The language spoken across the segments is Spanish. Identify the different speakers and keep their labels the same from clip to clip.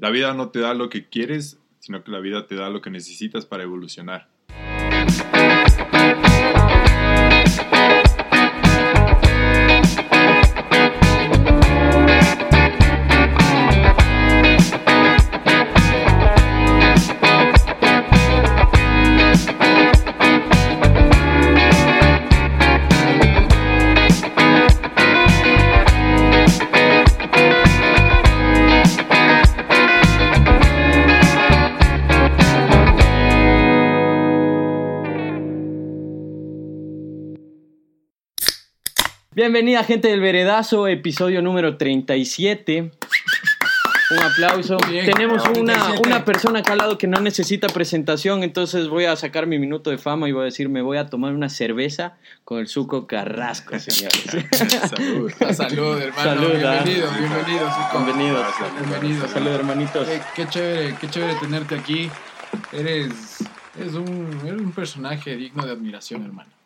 Speaker 1: la vida no te da lo que quieres, sino que la vida te da lo que necesitas para evolucionar.
Speaker 2: Bienvenida gente del Veredazo, episodio número 37. Un aplauso.
Speaker 3: Bien,
Speaker 2: Tenemos una,
Speaker 3: 37.
Speaker 2: una persona acá al lado que no necesita presentación, entonces voy a sacar mi minuto de fama y voy a decir, me voy a tomar una cerveza con el suco carrasco, señores.
Speaker 1: Salud.
Speaker 3: Salud, hermano.
Speaker 2: Salud, ah.
Speaker 3: bienvenido, bienvenido. Suco.
Speaker 2: Bienvenidos.
Speaker 3: Bienvenidos.
Speaker 2: Salud, hermanitos.
Speaker 3: Qué, qué chévere, qué chévere tenerte aquí. Eres, eres, un, eres un personaje digno de admiración, hermano.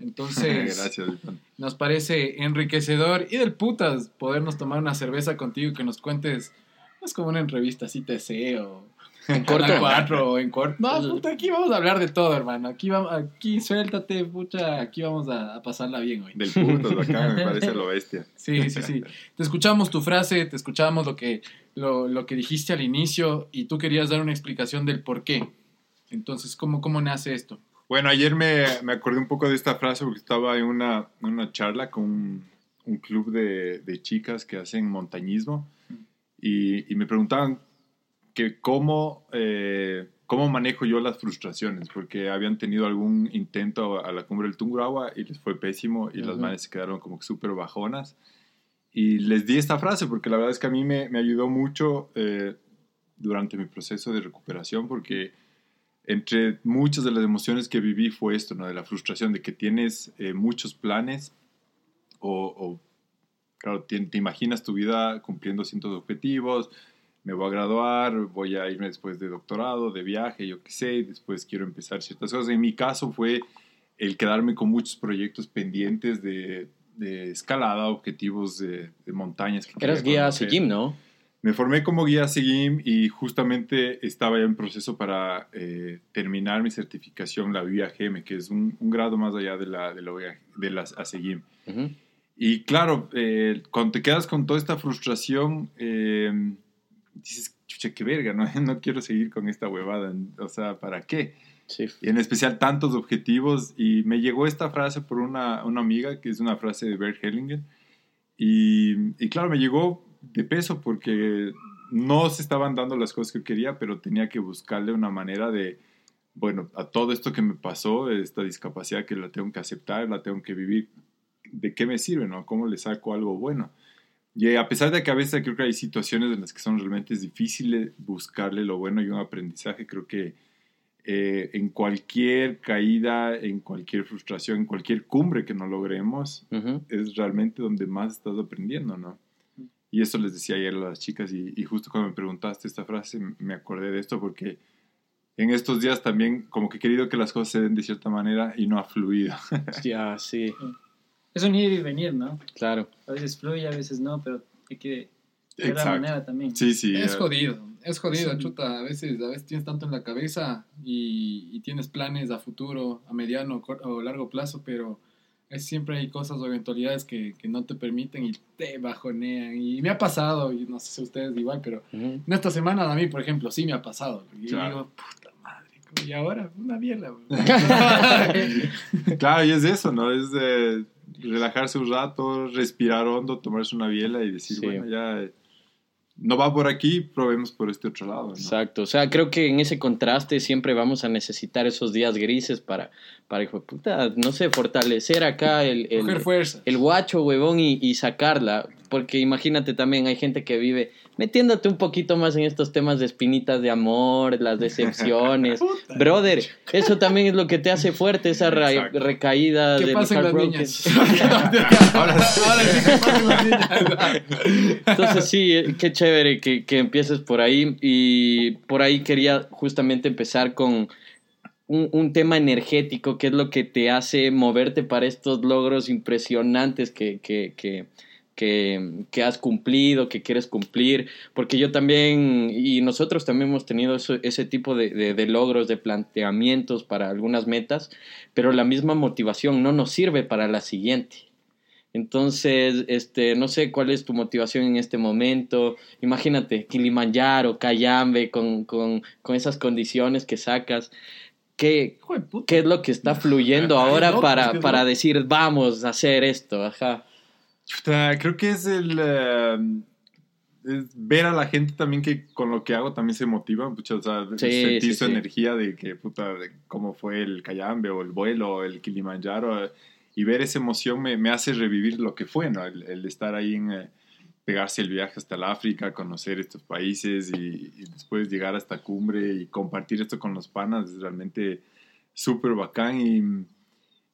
Speaker 3: Entonces,
Speaker 1: Gracias,
Speaker 3: nos parece enriquecedor y del putas podernos tomar una cerveza contigo y que nos cuentes. No es como una entrevista así TC o en
Speaker 2: corto.
Speaker 3: 4 o en corto. No, puta, aquí vamos a hablar de todo, hermano. Aquí, vamos, aquí suéltate, pucha. Aquí vamos a, a pasarla bien hoy.
Speaker 1: Del puto, acá me parece lo bestia.
Speaker 3: Sí, sí, sí. Te escuchamos tu frase, te escuchamos lo que, lo, lo que dijiste al inicio y tú querías dar una explicación del por qué. Entonces, ¿cómo, cómo nace esto?
Speaker 1: Bueno, ayer me, me acordé un poco de esta frase porque estaba en una, una charla con un, un club de, de chicas que hacen montañismo y, y me preguntaban que cómo, eh, cómo manejo yo las frustraciones, porque habían tenido algún intento a la cumbre del Tungurahua y les fue pésimo y las manes se quedaron como súper bajonas. Y les di esta frase porque la verdad es que a mí me, me ayudó mucho eh, durante mi proceso de recuperación porque entre muchas de las emociones que viví fue esto, ¿no? De la frustración de que tienes eh, muchos planes o, o, claro, te, te imaginas tu vida cumpliendo cientos de objetivos, me voy a graduar, voy a irme después de doctorado, de viaje, yo qué sé, después quiero empezar ciertas cosas. En mi caso fue el quedarme con muchos proyectos pendientes de, de escalada, objetivos de, de montañas. que
Speaker 2: Eras guía
Speaker 1: conocer.
Speaker 2: Sigim, ¿no?
Speaker 1: Me formé como guía SIGIM y justamente estaba ya en proceso para eh, terminar mi certificación, la VIA-GM, que es un, un grado más allá de la, de la, de las ASIGIM.
Speaker 2: Ujú.
Speaker 1: Y claro, eh, cuando te quedas con toda esta frustración, eh, dices, chucha, qué verga, ¿no? no quiero seguir con esta huevada, o sea, ¿para qué?
Speaker 2: Sí.
Speaker 1: Y en especial tantos objetivos. Y me llegó esta frase por una, una amiga, que es una frase de Bert Hellinger. Y, y claro, me llegó de peso porque no se estaban dando las cosas que quería, pero tenía que buscarle una manera de, bueno, a todo esto que me pasó, esta discapacidad que la tengo que aceptar, la tengo que vivir, ¿de qué me sirve, no? ¿Cómo le saco algo bueno? Y a pesar de que a veces creo que hay situaciones en las que son realmente difíciles buscarle lo bueno y un aprendizaje, creo que eh, en cualquier caída, en cualquier frustración, en cualquier cumbre que no logremos, es realmente donde más estás aprendiendo, ¿no? Y eso les decía ayer a las chicas y, y justo cuando me preguntaste esta frase me acordé de esto porque en estos días también como que he querido que las cosas se den de cierta manera y no ha fluido.
Speaker 2: Ya, sí,
Speaker 4: Es un ir y venir, ¿no?
Speaker 2: claro.
Speaker 4: A veces fluye, a veces no, pero hay que ver la manera también.
Speaker 1: Sí, sí.
Speaker 3: es
Speaker 1: eh,
Speaker 3: jodido, es jodido,
Speaker 4: Sí.
Speaker 3: chuta. A veces, a veces tienes tanto en la cabeza y, y tienes planes a futuro, a mediano o largo plazo, pero es, siempre hay cosas o eventualidades que, que no te permiten y te bajonean. Y me ha pasado, y no sé si ustedes igual, pero en esta semana a mí, por ejemplo, sí me ha pasado. Y yo
Speaker 1: Claro.
Speaker 3: digo, puta madre, y ahora una mierda.
Speaker 1: Claro, y es eso, ¿no? Es de relajarse un rato, respirar hondo, tomarse una biela y decir,
Speaker 2: Sí.
Speaker 1: bueno, ya eh, no va por aquí, probemos por este otro lado, ¿no?
Speaker 2: Exacto, o sea, creo que en ese contraste siempre vamos a necesitar esos días grises para, para hijo de puta, no sé, fortalecer acá el, el, el guacho, huevón, y, y sacarla. Porque imagínate también, hay gente que vive metiéndote un poquito más en estos temas de espinitas de amor, las decepciones. Brother, eso también es lo que te hace fuerte, esa recaída
Speaker 3: ¿Qué
Speaker 2: del
Speaker 3: pasa en las
Speaker 2: heartbroken.
Speaker 3: niñas? Ahora sí, ¿qué pasa en las niñas?
Speaker 2: Entonces sí, eh, qué chévere que, que empieces por ahí y por ahí quería justamente empezar con un, un tema energético, que es lo que te hace moverte para estos logros impresionantes que, que, que, que, que, has cumplido, que quieres cumplir, porque yo también, y nosotros también hemos tenido ese tipo de, de, logros, de planteamientos para algunas metas, pero la misma motivación no nos sirve para la siguiente. Entonces, este, no sé cuál es tu motivación en este momento. Imagínate, Kilimanjaro, Cayambe, con, con, con esas condiciones que sacas. ¿Qué, ¿Qué, es lo que está fluyendo ahora para, para decir, vamos a hacer esto? Ajá
Speaker 1: creo que es el... Eh, ver a la gente también que con lo que hago también se motiva, mucho, o sea, sentir su energía de que, puta, de cómo fue el Cayambe o el vuelo o el Kilimanjaro y ver esa emoción me, me, hace revivir lo que fue, ¿no? El, estar ahí en... Eh, pegarse el viaje hasta el África, conocer estos países y, y, después llegar a esta cumbre y compartir esto con los panas es realmente súper bacán y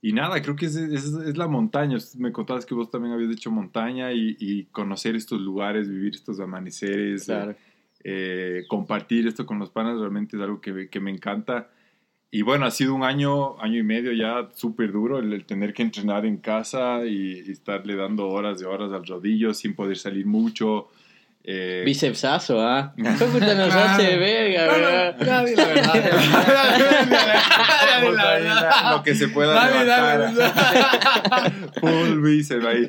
Speaker 1: y nada, creo que es, es, la montaña. Me contabas que vos también habías hecho montaña y, conocer estos lugares, vivir estos amaneceres, eh, compartir esto con los panas, realmente es algo que, que, me encanta. Y bueno, ha sido un año, año y medio ya súper duro el, tener que entrenar en casa y, y, estarle dando horas de horas al rodillo sin poder salir mucho.
Speaker 2: Eh... Bicepsazo, ¿ah? ¿Qué puta nos hace verga, verdad? La verdad.
Speaker 1: Nadie la verdad. Lo que se pueda Nadie levantar. Full bíceps ahí.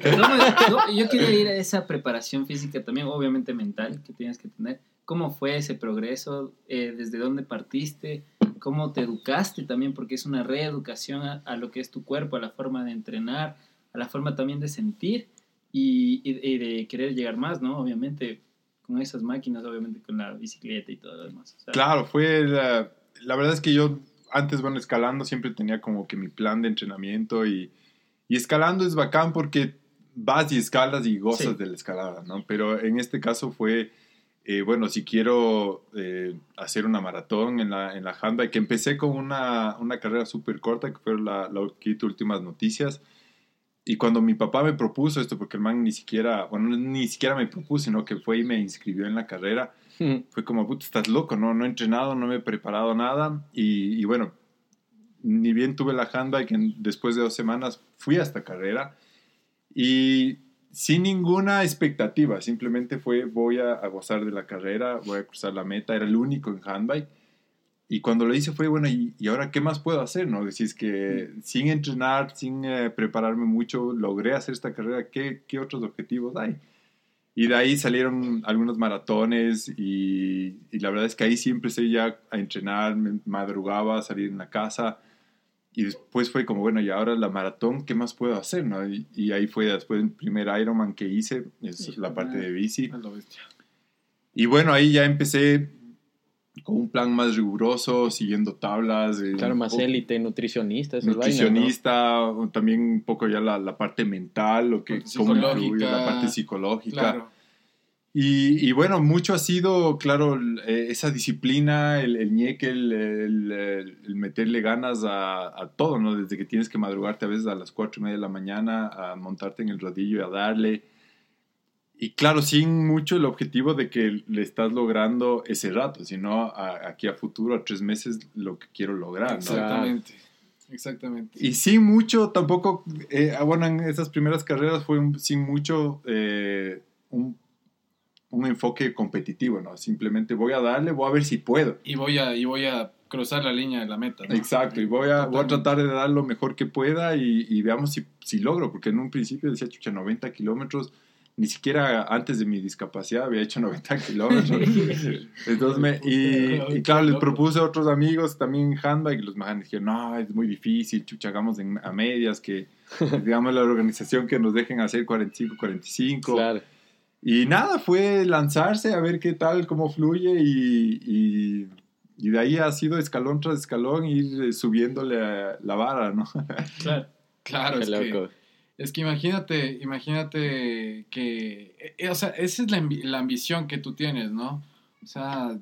Speaker 4: yo quería ir a esa preparación física también, obviamente mental, que tienes que tener. ¿Cómo fue ese progreso? Eh, ¿Desde dónde partiste? ¿Cómo te educaste también? Porque es una reeducación a, a lo que es tu cuerpo, a la forma de entrenar, a la forma también de sentir y, y, de querer llegar más, ¿no? Obviamente, con esas máquinas, obviamente con la bicicleta y todo lo demás.
Speaker 1: claro, fue la, la, verdad es que yo antes, bueno, escalando siempre tenía como que mi plan de entrenamiento y, y escalando es bacán porque vas y escalas y gozas de la escalada, ¿no? Pero en este caso fue, eh, bueno, si quiero eh, hacer una maratón en la, en la handbike, que empecé con una, una carrera súper corta, que fue la, la últimas noticias, y cuando mi papá me propuso esto, porque el man ni siquiera, bueno, ni siquiera me propuso, sino que fue y me inscribió en la carrera, fue como, puta, estás loco, ¿no? No he entrenado, no me he preparado nada. Y, bueno, ni bien tuve la handbike, después de dos semanas fui a esta carrera y sin ninguna expectativa, simplemente fue, voy a, a gozar de la carrera, voy a cruzar la meta, era el único en handbike y cuando lo hice fue, bueno, ¿y, ¿y, ahora qué más puedo hacer? ¿no? Decís que sin entrenar, sin eh, prepararme mucho, logré hacer esta carrera, ¿qué, ¿qué, otros objetivos hay? Y de ahí salieron algunos maratones y, y, la verdad es que ahí siempre empecé ya a entrenar, me madrugaba, salir en la casa y después fue como, bueno, y ahora la maratón, ¿qué más puedo hacer? ¿no? Y, ahí fue después el primer Ironman que hice, es la parte de bici. Y bueno, ahí ya empecé con un plan más riguroso, siguiendo tablas.
Speaker 2: claro, más élite, nutricionista.
Speaker 1: Nutricionista, también un poco ya la, la parte mental, lo que, cómo influye, la parte psicológica. Y, y, bueno, mucho ha sido, claro, eh, esa disciplina, el, el ñeque, el, el, meterle ganas a, a, todo, ¿no? Desde que tienes que madrugarte a veces a las cuatro y media de la mañana a montarte en el rodillo y a darle y claro, sin mucho el objetivo de que le estás logrando ese rato, sino aquí a futuro, a tres meses, lo que quiero lograr.
Speaker 3: Exactamente. Exactamente.
Speaker 1: Y sin mucho, tampoco, eh, ah, bueno, en esas primeras carreras fue sin mucho eh, un, un, enfoque competitivo, ¿no? Simplemente voy a darle, voy a ver si puedo.
Speaker 3: Y voy a, y voy a cruzar la línea de la meta. ¿no?
Speaker 1: Exacto, y voy a, voy a tratar de dar lo mejor que pueda y, y veamos si, si, logro, porque en un principio decía, chucha, 90 kilómetros ni siquiera antes de mi discapacidad había hecho 90 kilómetros. Entonces me, y, claro, les propuse a otros amigos también handbike y los me dijeron, no, es muy difícil, chucha, hagamos a medias, que digamos la organización que nos dejen hacer 45, 45. Claro. Y nada, fue lanzarse a ver qué tal, cómo fluye y, y, y de ahí ha sido escalón tras escalón ir subiéndole la vara, ¿no?
Speaker 3: claro, claro, es loco. Es que imagínate, imagínate que, eh, o sea, esa es la, la, ambición que tú tienes, ¿no? O sea,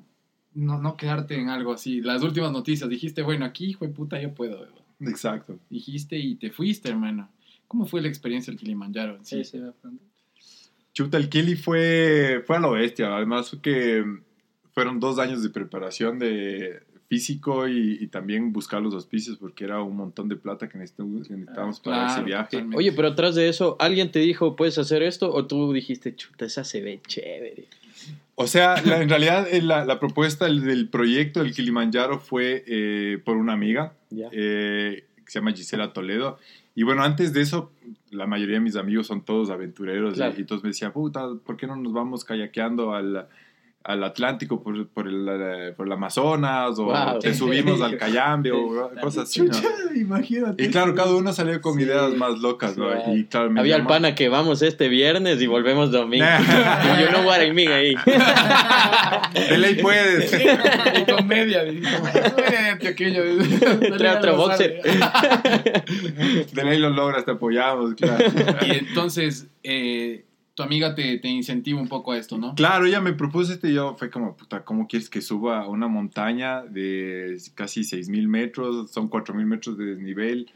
Speaker 3: no, no quedarte en algo así. Las últimas noticias, dijiste, bueno, aquí, hijo de puta, yo puedo.
Speaker 1: Exacto.
Speaker 3: Dijiste y te fuiste, hermano. ¿Cómo fue la experiencia del Kilimanjaro?
Speaker 4: Sí, sí,
Speaker 1: Chuta, el Kili fue, fue a lo bestia. Además, que fueron dos años de preparación de físico y, y también buscar los auspicios porque era un montón de plata que necesitábamos, que necesitábamos para
Speaker 3: Claro,
Speaker 1: ese viaje.
Speaker 3: totalmente.
Speaker 2: Oye, pero atrás de eso, ¿alguien te dijo, puedes hacer esto? ¿O tú dijiste, chuta, esa se ve chévere?
Speaker 1: O sea, la- en realidad eh, la, la propuesta del, del proyecto del Kilimanjaro fue eh, por una amiga eh, que se llama Gisela Toledo. Y bueno, antes de eso, la mayoría de mis amigos son todos aventureros
Speaker 2: Claro.
Speaker 1: y, y todos me decían, puta, ¿por qué no nos vamos kayakeando al, al Atlántico por, por, el, eh, por el Amazonas? O
Speaker 2: Wow.
Speaker 1: te subimos al Cayambe o cosas así.
Speaker 3: imagínate.
Speaker 1: Y claro, cada uno salió con
Speaker 2: Sí.
Speaker 1: ideas más locas, ¿no?
Speaker 2: Claro.
Speaker 1: Y claro, me
Speaker 2: Había el pana que vamos este viernes y volvemos domingo. y yo no voy a ahí.
Speaker 1: De ley puedes.
Speaker 3: Y comedia, dijo. Vete, aquello.
Speaker 2: Trae otro boxer.
Speaker 1: De ley lo logras, te apoyamos, claro.
Speaker 3: Y entonces, eh, tu amiga te, te incentiva un poco a esto, ¿no?
Speaker 1: Claro, ella me propuso este y yo fue como, puta, ¿cómo quieres que suba a una montaña de casi 6.000 metros? Son 4.000 metros de desnivel.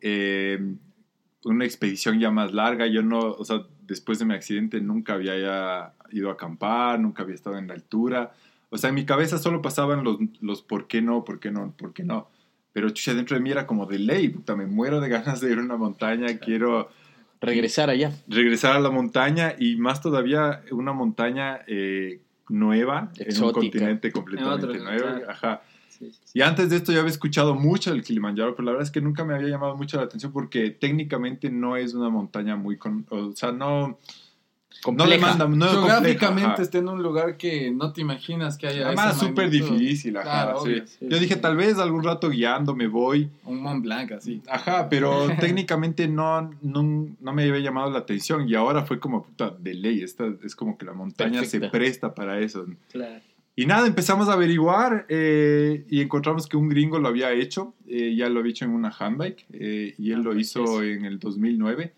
Speaker 1: Eh, una expedición ya más larga. Yo no, o sea, después de mi accidente nunca había ido a acampar, nunca había estado en la altura. O sea, en mi cabeza solo pasaban los, los por qué no, por qué no, por qué no. Pero chucha, dentro de mí era como de ley, puta, me muero de ganas de ir a una montaña, quiero
Speaker 2: Regresar allá.
Speaker 1: regresar a la montaña y más todavía una montaña eh, nueva en un continente completamente
Speaker 4: Otro,
Speaker 1: nuevo.
Speaker 4: claro.
Speaker 1: Ajá.
Speaker 4: Sí, sí, sí.
Speaker 1: Y antes de esto yo había escuchado mucho el Kilimanjaro, pero la verdad es que nunca me había llamado mucho la atención porque técnicamente no es una montaña muy... con- o sea, no... No
Speaker 2: Compleja.
Speaker 1: no es compleja,
Speaker 3: Geográficamente
Speaker 1: ajá.
Speaker 3: está en un lugar que no te imaginas que haya.
Speaker 1: Además, súper difícil, ajá,
Speaker 3: Claro,
Speaker 1: sí.
Speaker 3: obvio,
Speaker 2: sí,
Speaker 1: Yo dije,
Speaker 2: sí.
Speaker 1: tal vez algún rato guiando me voy,
Speaker 3: Un Mont Blanc, así.
Speaker 1: Ajá, pero técnicamente no, no, no me había llamado la atención y ahora fue como puta de ley. Esta es como que la montaña
Speaker 2: Perfecta.
Speaker 1: se presta para eso.
Speaker 4: Claro.
Speaker 1: Y nada, empezamos a averiguar eh, y encontramos que un gringo lo había hecho, eh, ya lo había hecho en una handbike eh, y él
Speaker 4: Ah,
Speaker 1: lo
Speaker 4: pues,
Speaker 1: hizo
Speaker 4: eso.
Speaker 1: en el 2009.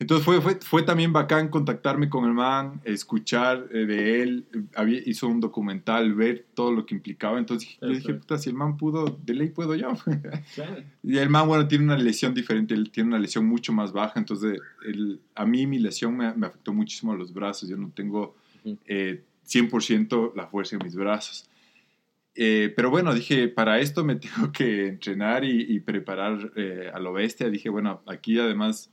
Speaker 1: Entonces fue, fue, fue también bacán contactarme con el man, escuchar eh, de él, había, hizo un documental, ver todo lo que implicaba. Entonces yo dije, puta, si el man pudo, de ley puedo yo.
Speaker 4: Claro.
Speaker 1: Y el man, bueno, tiene una lesión diferente, él tiene una lesión mucho más baja, entonces el- a mí mi lesión me, me afectó muchísimo a los brazos, yo no tengo
Speaker 2: Ujú.
Speaker 1: eh, 100% la fuerza en mis brazos. Eh, pero bueno, dije, para esto me tengo que entrenar y, y preparar eh, a lo bestia. Dije, bueno, aquí además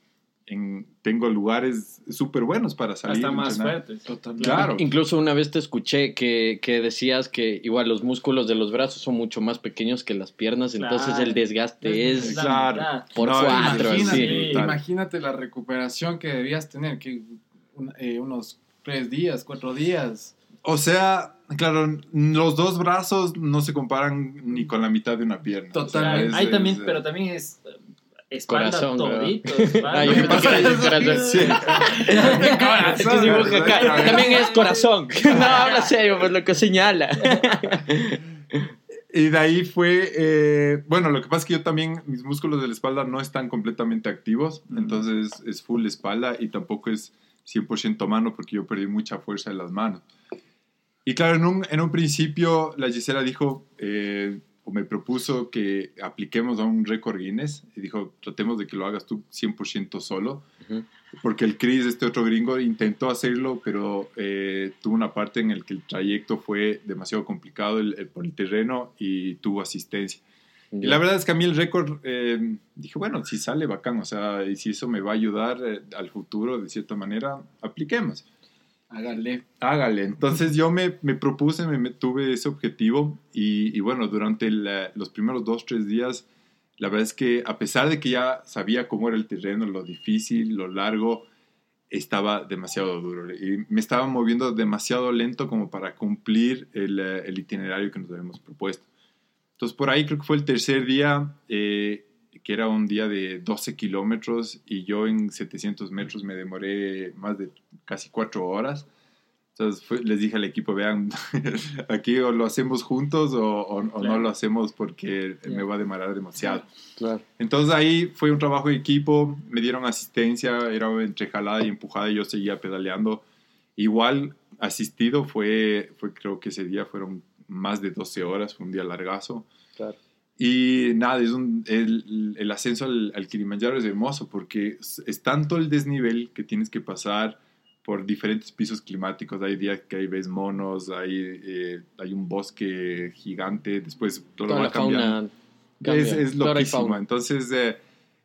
Speaker 1: en- tengo lugares súper buenos para salir.
Speaker 4: Hasta más fuertes.
Speaker 3: Totalmente.
Speaker 1: Claro.
Speaker 2: Incluso una vez te escuché que, que decías que igual los músculos de los brazos son mucho más pequeños que las piernas, entonces el desgaste es...
Speaker 4: la
Speaker 1: claro.
Speaker 2: Por
Speaker 1: No,
Speaker 2: cuatro,
Speaker 3: imagínate,
Speaker 2: sí.
Speaker 1: Total.
Speaker 3: imagínate la recuperación que debías tener, que un- eh, unos tres días, cuatro días.
Speaker 1: O sea, claro, los dos brazos no se comparan ni con la mitad de una pierna. O sea,
Speaker 3: Totalmente.
Speaker 1: es-
Speaker 4: Ahí también,
Speaker 1: es,
Speaker 4: pero también es espalda
Speaker 2: Corazón. Ah, yo el corazón.
Speaker 1: Sí.
Speaker 2: Es que dibuja acá. También es corazón. No, habla serio, pues lo que señala.
Speaker 1: Y de ahí fue, eh, bueno, lo que pasa es que yo también, mis músculos de la espalda no están completamente activos, entonces es full espalda y tampoco es 100% mano porque yo perdí mucha fuerza en las manos. Y claro, en un, en un principio la Gisela dijo, eh, o me propuso que apliquemos a un récord Guinness y dijo, tratemos de que lo hagas tú 100% solo. Porque el Chris, este otro gringo, intentó hacerlo, pero eh, tuvo una parte en la que el trayecto fue demasiado complicado el- el- por el terreno y tuvo asistencia. Y la verdad es que a mí el récord, eh, dije, bueno, si sale bacán, o sea, y si eso me va a ayudar eh, al futuro de cierta manera, apliquemos.
Speaker 3: Hágale.
Speaker 1: Hágale. Entonces yo me, me propuse, me, me- tuve ese objetivo y, bueno, durante los primeros dos, tres días, la verdad es que a pesar de que ya sabía cómo era el terreno, lo difícil, lo largo, estaba demasiado duro y me estaba moviendo demasiado lento como para cumplir el, eh, itinerario que nos habíamos propuesto. Entonces por ahí creo que fue el tercer día, eh, que era un día de 12 kilómetros y yo en 700 metros me demoré más de casi cuatro horas. Entonces fue- les dije al equipo, vean, aquí o lo hacemos juntos o, o- o no lo hacemos porque me va a demorar demasiado.
Speaker 2: Claro.
Speaker 1: Entonces ahí fue un trabajo de equipo, me dieron asistencia, era entre jalada y empujada y yo seguía pedaleando. Igual asistido fue, fue creo que ese día fueron más de 12 horas, fue un día largazo.
Speaker 2: Claro.
Speaker 1: Y nada, es un- el, el ascenso al, al Kilimanjaro es hermoso porque es, es tanto el desnivel que tienes que pasar, por diferentes pisos climáticos. Hay días que hay ves monos, hay, eh, hay un bosque gigante, después todo
Speaker 2: Toda
Speaker 1: va
Speaker 2: la
Speaker 1: cambiando.
Speaker 2: cambia,
Speaker 1: Es, es loquísimo. Entonces, eh,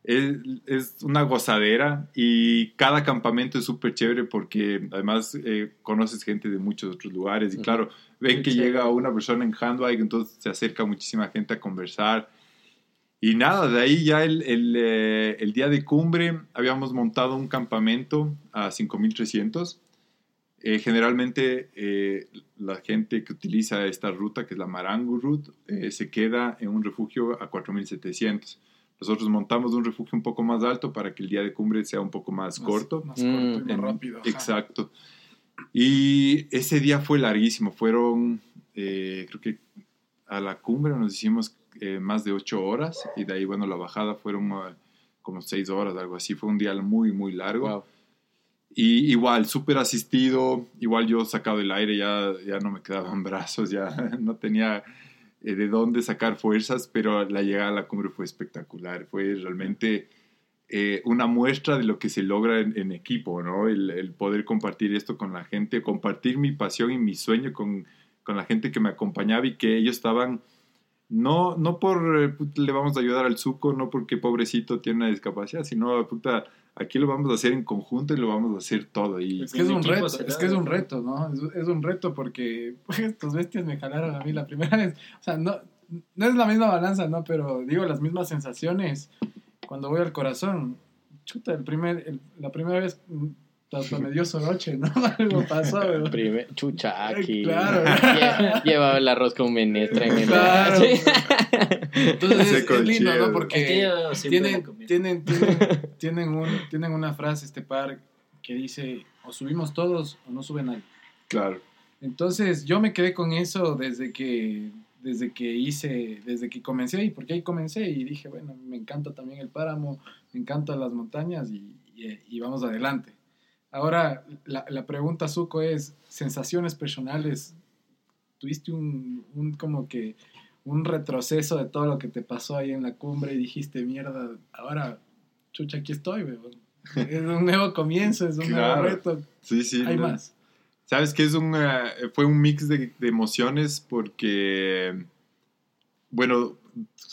Speaker 1: es, es una gozadera y cada campamento es súper chévere porque además eh, conoces gente de muchos otros lugares y claro, ven que llega una persona en handbike, entonces se acerca muchísima gente a conversar. Y nada, de ahí ya el, el, eh, el día de cumbre habíamos montado un campamento a 5300. Eh, generalmente eh, la gente que utiliza esta ruta, que es la Marangu Route, eh, se queda en un refugio a 4700. Nosotros montamos un refugio un poco más alto para que el día de cumbre sea un poco más, corto.
Speaker 3: Más, corto y
Speaker 2: Mm.
Speaker 3: más
Speaker 1: En-
Speaker 3: rápido. ajá.
Speaker 1: Exacto. Y ese día fue larguísimo. Fueron, eh, creo que a la cumbre nos hicimos eh, más de ocho horas y de ahí, bueno, la bajada fueron eh, como seis horas, algo así. Fue un día muy, muy largo.
Speaker 2: Wow.
Speaker 1: Y igual, súper asistido, igual yo sacado el aire, ya, ya no me quedaban brazos, ya no tenía eh, de dónde sacar fuerzas, pero la llegada a la cumbre fue espectacular, fue realmente eh, una muestra de lo que se logra en, en equipo, ¿no? El, el poder compartir esto con la gente, compartir mi pasión y mi sueño con, con la gente que me acompañaba y que ellos estaban, no, no por eh, puta, le vamos a ayudar al suco, no porque pobrecito tiene una discapacidad, sino puta, aquí lo vamos a hacer en conjunto y lo vamos a hacer todo. Y,
Speaker 3: Es que es un reto, es que es un
Speaker 4: ¿no?
Speaker 3: reto, ¿no? Es, es un reto porque pues, estos bestias me jalaron a mí la primera vez. O sea, no, no es la misma balanza, ¿no? Pero digo, las mismas sensaciones cuando voy al corazón. Chuta, el primer, el- la primera vez mm, hasta me dio soroche, ¿no? Algo pasó.
Speaker 2: Primer, chucha, aquí.
Speaker 3: Claro.
Speaker 2: Lle- Llevaba el arroz con menestra en el.
Speaker 3: Claro.
Speaker 2: Sí.
Speaker 3: Entonces es, es lindo. ¿no? Porque tienen,
Speaker 4: conviene.
Speaker 3: tienen, tienen, tienen, un, tienen una frase, este par, que dice, o subimos todos o no sube nadie.
Speaker 1: claro.
Speaker 3: Entonces yo me quedé con eso desde que, desde que hice, desde que comencé y porque ahí comencé y dije, bueno, me encanta también el páramo, me encantan las montañas y, y- y vamos adelante. Ahora, la, la pregunta, Zuko, es, sensaciones personales, ¿tuviste un, un como que un retroceso de todo lo que te pasó ahí en la cumbre y dijiste, mierda, ahora, chucha, aquí estoy, weón"? Es un nuevo comienzo, es un
Speaker 1: Claro.
Speaker 3: nuevo reto.
Speaker 1: Sí, sí.
Speaker 3: Hay
Speaker 1: no.
Speaker 3: más.
Speaker 1: Sabes que es un, eh, fue un mix de, de emociones porque, bueno,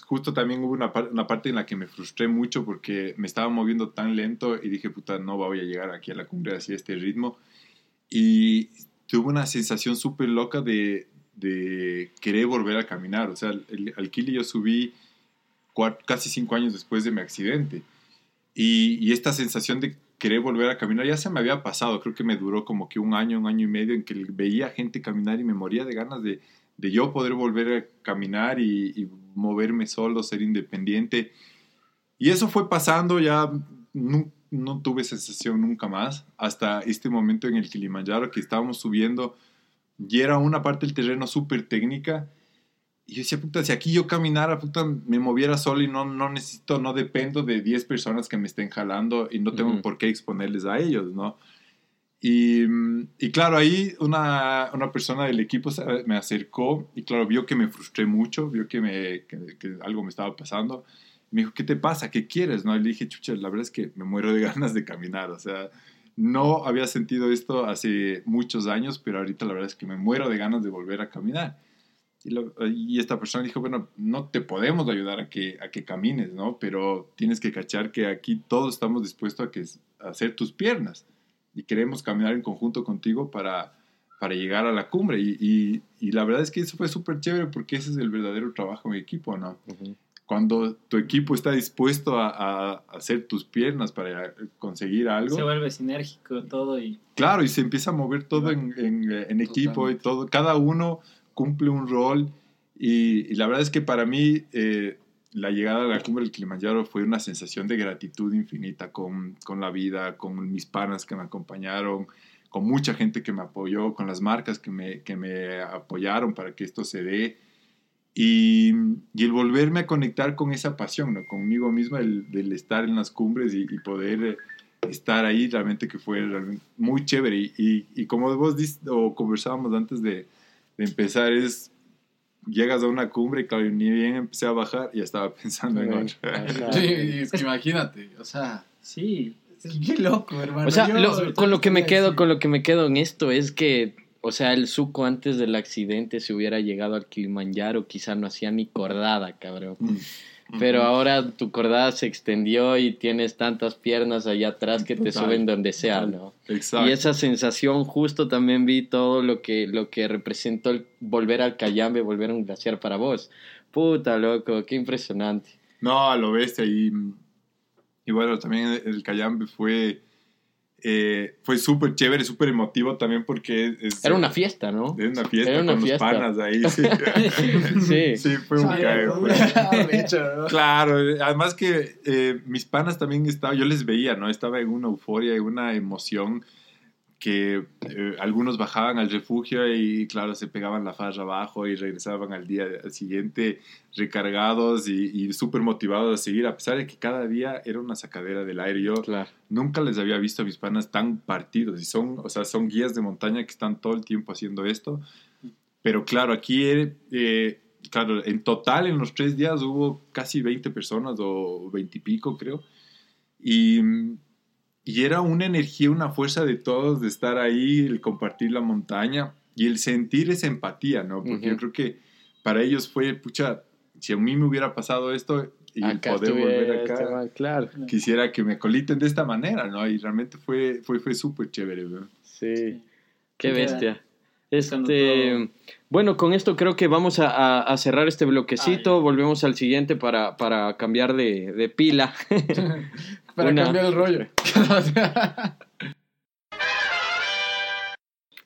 Speaker 1: justo también hubo una, par- una parte en la que me frustré mucho porque me estaba moviendo tan lento y dije, puta, no voy a llegar aquí a la cumbre así a este ritmo. Y tuve una sensación súper loca de, de querer volver a caminar. O sea, el, al Kili yo subí casi cinco años después de mi accidente. Y, y esta sensación de querer volver a caminar ya se me había pasado. Creo que me duró como que un año, un año y medio en que veía gente caminar y me moría de ganas de, de yo poder volver a caminar y, moverme solo, ser independiente. Y eso fue pasando, ya no, no tuve sensación nunca más, hasta este momento en el Kilimanjaro que estábamos subiendo y era una parte del terreno súper técnica. Y yo decía, puta, si aquí yo caminara, puta, me moviera solo y no, no necesito, no dependo de 10 personas que me estén jalando y no tengo
Speaker 2: Ujú.
Speaker 1: por qué exponerles a ellos, ¿no? Y, y claro, ahí una, una persona del equipo me acercó y claro, vio que me frustré mucho, vio que, me, que, que algo me estaba pasando. Me dijo, ¿qué te pasa? ¿Qué quieres? ¿No? Y le dije, chucha, la verdad es que me muero de ganas de caminar. O sea, no había sentido esto hace muchos años, pero ahorita la verdad es que me muero de ganas de volver a caminar. Y, lo- y esta persona dijo, bueno, no te podemos ayudar a que, a que camines, ¿no? Pero tienes que cachar que aquí todos estamos dispuestos a, que, a hacer tus piernas y queremos caminar en conjunto contigo para, para llegar a la cumbre. Y, y, y la verdad es que eso fue súper chévere porque ese es el verdadero trabajo en equipo, ¿no?
Speaker 2: Ujú.
Speaker 1: Cuando tu equipo está dispuesto a, a hacer tus piernas para conseguir algo,
Speaker 4: Se vuelve sinérgico todo y
Speaker 1: Claro, y se empieza a mover todo en, en, eh, en equipo y
Speaker 3: Totalmente.
Speaker 1: todo. Cada uno cumple un rol. Y, la verdad es que para mí eh, la llegada a la cumbre del Kilimanjaro fue una sensación de gratitud infinita con, con la vida, con mis panas que me acompañaron, con mucha gente que me apoyó, con las marcas que me, que me apoyaron para que esto se dé. Y, y el volverme a conectar con esa pasión, conmigo mismo, el, del estar en las cumbres y, poder estar ahí, realmente que fue muy chévere. Y, y, como vos dis, o conversábamos antes de, de, empezar, es llegas a una cumbre y claro, ni bien empecé a bajar y ya estaba pensando en otra.
Speaker 3: Sí, es que imagínate, o sea,
Speaker 4: sí,
Speaker 3: Qué loco, hermano.
Speaker 2: O sea,
Speaker 3: Yo,
Speaker 2: lo- con lo que me quedo, con lo que me quedo en esto es que, o sea, el suco antes del accidente se hubiera llegado al Kilimanjaro, quizá no hacía ni cordada, cabrón. Pero ahora tu cordada se extendió y tienes tantas piernas allá atrás que te
Speaker 1: Total,
Speaker 2: suben donde sea. ¿no?
Speaker 1: Exacto.
Speaker 2: Y esa sensación, justo también vi todo lo que, lo que representó el volver al Cayambe, volver a un glaciar para vos. Puta, loco, qué impresionante.
Speaker 1: No, a lo bestia. Y, y bueno, también el Cayambe fue, eh, fue súper chévere, súper emotivo también porque es,
Speaker 2: Era una fiesta, ¿no?
Speaker 1: Era una fiesta
Speaker 2: Era una
Speaker 1: con
Speaker 2: fiesta.
Speaker 1: los panas ahí. Sí,
Speaker 2: Sí.
Speaker 1: Sí, fue un
Speaker 3: ¿no?
Speaker 1: Claro, eh, además que eh, mis panas también estaban, yo les veía, ¿no? Estaba en una euforia, en una emoción que eh, algunos bajaban al refugio y claro, se pegaban la farra abajo y regresaban al día siguiente recargados y, y súper motivados a seguir, a pesar de que cada día era una sacadera del aire. Yo
Speaker 2: Claro.
Speaker 1: nunca les había visto a mis panas tan partidos y son, o sea, son guías de montaña que están todo el tiempo haciendo esto. Pero claro, aquí, eh, eh, claro, en total en los tres días hubo casi 20 personas o 20 y pico, creo. Y, y era una energía, una fuerza de todos de estar ahí, el compartir la montaña y el sentir esa empatía, ¿no? Porque yo
Speaker 2: Ujú.
Speaker 1: creo que para ellos fue, pucha, si a mí me hubiera pasado esto y el
Speaker 2: Acá
Speaker 1: poder
Speaker 2: estuviera
Speaker 1: volver
Speaker 2: este
Speaker 1: acá,
Speaker 2: man, claro.
Speaker 1: quisiera que me coliten de esta manera, ¿no? Y realmente fue, fue, fue súper chévere, ¿no?
Speaker 2: Sí. Qué bestia. Este, bueno, con esto creo que vamos a, a- a cerrar este bloquecito. Volvemos al siguiente para, para cambiar de, de pila.
Speaker 3: Para
Speaker 2: Una-
Speaker 3: cambiar el rollo.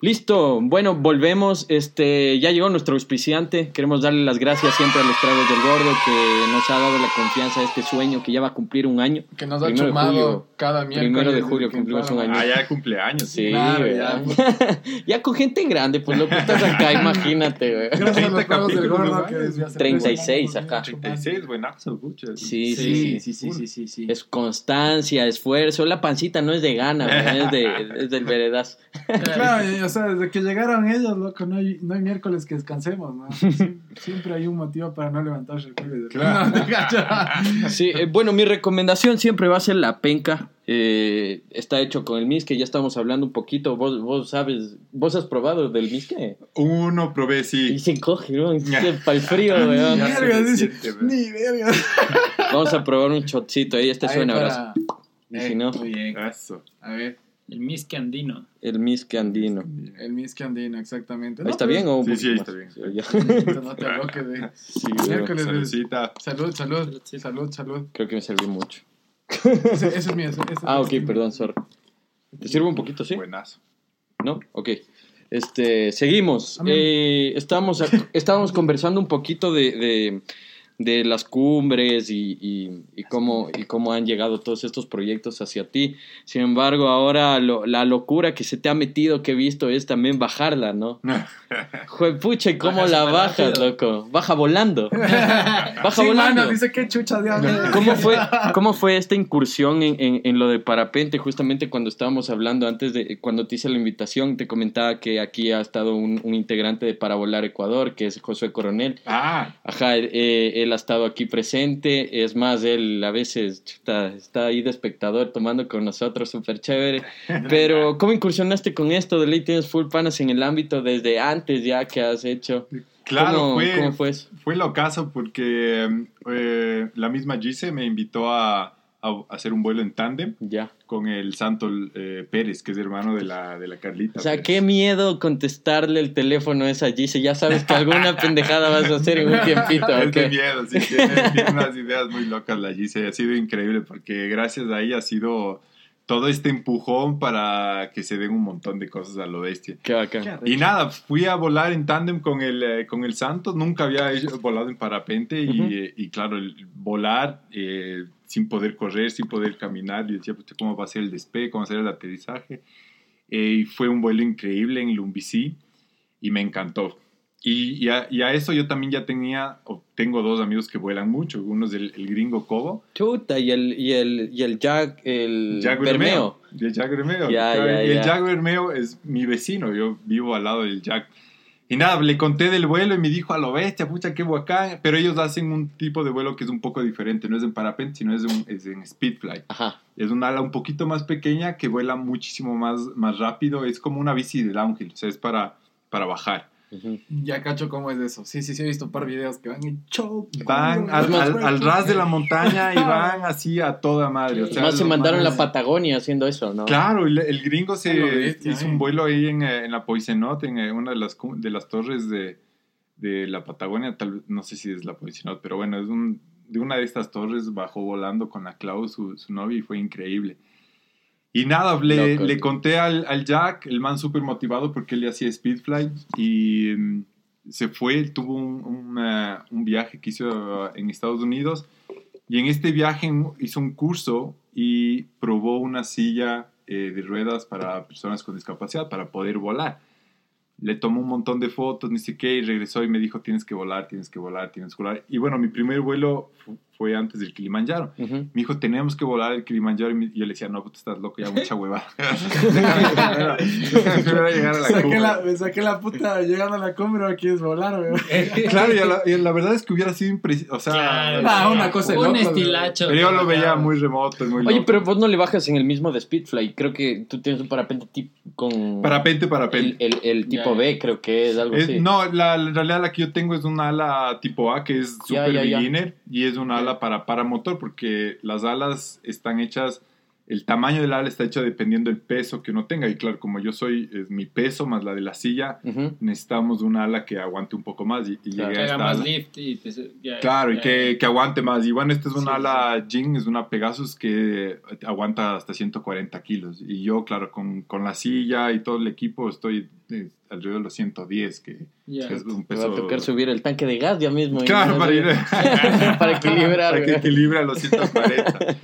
Speaker 2: Listo, bueno, volvemos. Este, ya llegó nuestro auspiciante. Queremos darle las gracias siempre a los tragos del gordo que nos ha dado la confianza de este sueño que ya va a cumplir un año.
Speaker 3: que nos ha
Speaker 2: Primero de
Speaker 3: chumado
Speaker 2: julio.
Speaker 3: cada miércoles.
Speaker 2: Primero de julio cumplimos un año.
Speaker 1: Ah, ya cumpleaños.
Speaker 2: Sí,
Speaker 3: ya.
Speaker 2: ya con gente grande, pues lo que estás acá, imagínate, güey.
Speaker 3: Gracias a
Speaker 1: 30
Speaker 3: los tragos del gordo
Speaker 1: ¿no?
Speaker 3: que desde hace
Speaker 2: 36
Speaker 3: tres años,
Speaker 2: acá.
Speaker 1: 36, buenazo.
Speaker 2: Sí, sí,
Speaker 4: Sí,
Speaker 2: sí.
Speaker 4: sí, sí, sí, sí, sí.
Speaker 2: Es constancia, esfuerzo. La pancita no es de gana, es, de, es del veredas.
Speaker 3: Claro, sea, desde que llegaron ellos, loco, no hay, no hay miércoles que descansemos, ¿no? Sie- Siempre hay un motivo para no levantarse el jueves.
Speaker 1: Claro.
Speaker 3: No.
Speaker 2: Sí, eh, bueno, mi recomendación siempre va a ser la penca. Eh, está hecho con el misque, ya estamos hablando un poquito. Vos, vos sabes, vos has probado del misque.
Speaker 1: Uno probé,
Speaker 2: Y
Speaker 1: sí.
Speaker 2: se encoge, ¿no? Para el frío, weón.
Speaker 1: Se
Speaker 3: Verga, dice. Ni verga.
Speaker 2: Vamos a probar un shotcito ahí. Este suena
Speaker 3: para-
Speaker 2: ahora. Y si no,
Speaker 3: Muy bien.
Speaker 1: Eso.
Speaker 3: A ver,
Speaker 4: El misque andino.
Speaker 2: el misque andino.
Speaker 3: el misque andino, exactamente.
Speaker 2: ¿Ahí ¿Está bien o un
Speaker 1: Sí, sí, ahí está
Speaker 2: más?
Speaker 1: bien.
Speaker 2: Ya.
Speaker 3: No te aloques, eh.
Speaker 2: Sí.
Speaker 3: Miércoles de-
Speaker 1: Saludcita.
Speaker 3: Salud, salud, salud, salud.
Speaker 2: Creo que me serví mucho.
Speaker 3: Ese, ese es mío. ese- ese
Speaker 2: Ah,
Speaker 3: es
Speaker 2: ok,
Speaker 3: mío.
Speaker 2: perdón, sorry. ¿Te sirvo un poquito, sí?
Speaker 1: Buenazo.
Speaker 2: ¿No? Ok. Este, seguimos. Eh, estábamos, ac- estábamos conversando un poquito de, de, de las cumbres y, y, y cómo, y cómo han llegado todos estos proyectos hacia ti. Sin embargo, ahora lo- la locura que se te ha metido que he visto es también bajarla, ¿no? Juepucha, ¿y cómo la bajas, loco? Baja volando. Baja
Speaker 3: Sí,
Speaker 2: volando.
Speaker 3: mano, dice que chucha diablo.
Speaker 2: ¿Cómo fue, ¿Cómo fue esta incursión en, en- en lo de parapente? Justamente cuando estábamos hablando antes de cuando te hice la invitación, te comentaba que aquí ha estado un, un integrante de Para Volar Ecuador, que es Josué Coronel.
Speaker 1: Ah,
Speaker 2: Ajá, eh, él ha estado aquí presente. Es más, él a veces chuta, está ahí de espectador tomando con nosotros, súper chévere. Pero, ¿cómo incursionaste con esto? De ley tienes full panas en el ámbito desde antes ya que has hecho.
Speaker 1: claro,
Speaker 2: ¿Cómo
Speaker 1: fue,
Speaker 2: cómo fue eso?
Speaker 1: fue lo caso porque eh, la misma Gise me invitó a, a hacer un vuelo en tándem
Speaker 2: Ya.
Speaker 1: con el Santo eh, Pérez, que es hermano de la, de la Carlita.
Speaker 2: O sea,
Speaker 1: Pérez.
Speaker 2: qué miedo contestarle el teléfono a esa Gise. Ya sabes que alguna pendejada vas a hacer en un tiempito.
Speaker 1: Es miedo, sí, tiene, tiene unas ideas muy locas la Gise. Ha sido increíble porque gracias a ella ha sido todo este empujón para que se den un montón de cosas a lo bestia.
Speaker 2: Qué bacán.
Speaker 1: Y nada, fui a volar en tándem con el, eh, con el Santos, nunca había hecho- volado en parapente y,
Speaker 2: Ujú.
Speaker 1: eh, y claro, el volar eh, sin poder correr, sin poder caminar, y decía, "Puta, ¿cómo va a ser el despegue? ¿Cómo va a ser el aterrizaje? Eh, y fue un vuelo increíble en Lumbicí y me encantó. Y, y a, y a eso yo también ya tenía, o tengo dos amigos que vuelan mucho, uno es el, el gringo Cobo,
Speaker 2: Chuta, y el, y el, y el Jack, el
Speaker 1: Jack
Speaker 2: Bermeo.
Speaker 1: El Jack Bermeo. Claro,
Speaker 2: ya,
Speaker 1: y el. Jack Bermeo es mi vecino. Yo vivo al lado del Jack. Y nada, le conté del vuelo y me dijo a lo bestia, pucha, qué bacán. Pero ellos hacen un tipo de vuelo que es un poco diferente. No es en parapente, sino es, un, es en speedfly.
Speaker 2: Ajá.
Speaker 1: Es un ala un poquito más pequeña que vuela muchísimo más, más rápido. Es como una bici de downhill, o sea, es para, para bajar.
Speaker 3: Ya cacho cómo es eso. Sí, sí, sí, he visto un par de videos que van en show.
Speaker 1: Van al, al- al ras de la montaña y van así a toda madre. O sea,
Speaker 2: Además se mandaron
Speaker 1: manes-
Speaker 2: la Patagonia haciendo eso, ¿no?
Speaker 1: Claro, el, el gringo se
Speaker 3: A bestia,
Speaker 1: hizo
Speaker 3: eh.
Speaker 1: un vuelo ahí en, eh, en la Poisenot, en eh, una de las, de las torres de, de la Patagonia, tal vez, no sé si es la Poisenot, pero bueno, es un, de una de estas torres bajó volando con la Clau, su, su novia, y fue increíble. Y nada, le, le conté al, al Jack, el man súper motivado porque él le hacía Speedfly, y mm, se fue, tuvo un, un, eh, un viaje que hizo en Estados Unidos, y en este viaje hizo un curso y probó una silla eh, de ruedas para personas con discapacidad, para poder volar. Le tomó un montón de fotos, ni qué, y regresó y me dijo, tienes que volar, tienes que volar, tienes que volar. Y bueno, mi primer vuelo fue antes del Kilimanjaro. Me dijo, tenemos que volar el Kilimanjaro. Y yo le decía, no, puta, estás loco, ya mucha hueva.
Speaker 3: Saqué la, me saqué la puta llegando a la cumbre, ahora quieres volar, weón.
Speaker 1: Claro, y la, y la verdad es que hubiera sido impresionante. O sea,
Speaker 4: Claro.
Speaker 3: Ah, una cosa
Speaker 4: Un estilacho.
Speaker 1: pero yo lo veía muy remoto, muy
Speaker 2: Oye,
Speaker 1: loco.
Speaker 2: pero vos no le bajas en el mismo de Speedfly. Creo que tú tienes un parapente tip con.
Speaker 1: Parapente,
Speaker 2: el,
Speaker 1: parapente.
Speaker 2: el, el tipo
Speaker 4: Ya, ya.
Speaker 2: B, creo que es algo
Speaker 1: Es-
Speaker 2: así.
Speaker 1: No, la, en realidad la que yo tengo es una ala tipo A que es super
Speaker 2: ya, ya.
Speaker 1: beginner y es una ala para paramotor porque las alas están hechas, el tamaño del ala está hecho dependiendo del peso que uno tenga y claro, como yo soy, es mi peso más la de la silla,
Speaker 2: Ujú.
Speaker 1: necesitamos una ala que aguante un poco más y, y
Speaker 2: Claro.
Speaker 1: llegué
Speaker 4: Que
Speaker 1: a
Speaker 4: haga
Speaker 1: esta
Speaker 4: más
Speaker 1: ala.
Speaker 4: lift y te, ya-
Speaker 1: Claro, y
Speaker 4: ya-
Speaker 1: que, que aguante más. Y bueno, esta es una
Speaker 4: Sí,
Speaker 1: ala Jing, es una Pegasus que aguanta hasta 140 kilos. Y yo, claro, con, con la silla y todo el equipo estoy eh, alrededor de los 110, que, que es un peso...
Speaker 2: va a tocar subir el tanque de gas ya mismo. ¿eh?
Speaker 1: Claro, para ir...
Speaker 2: para equilibrar.
Speaker 1: para que
Speaker 2: güey.
Speaker 1: equilibre a los 140.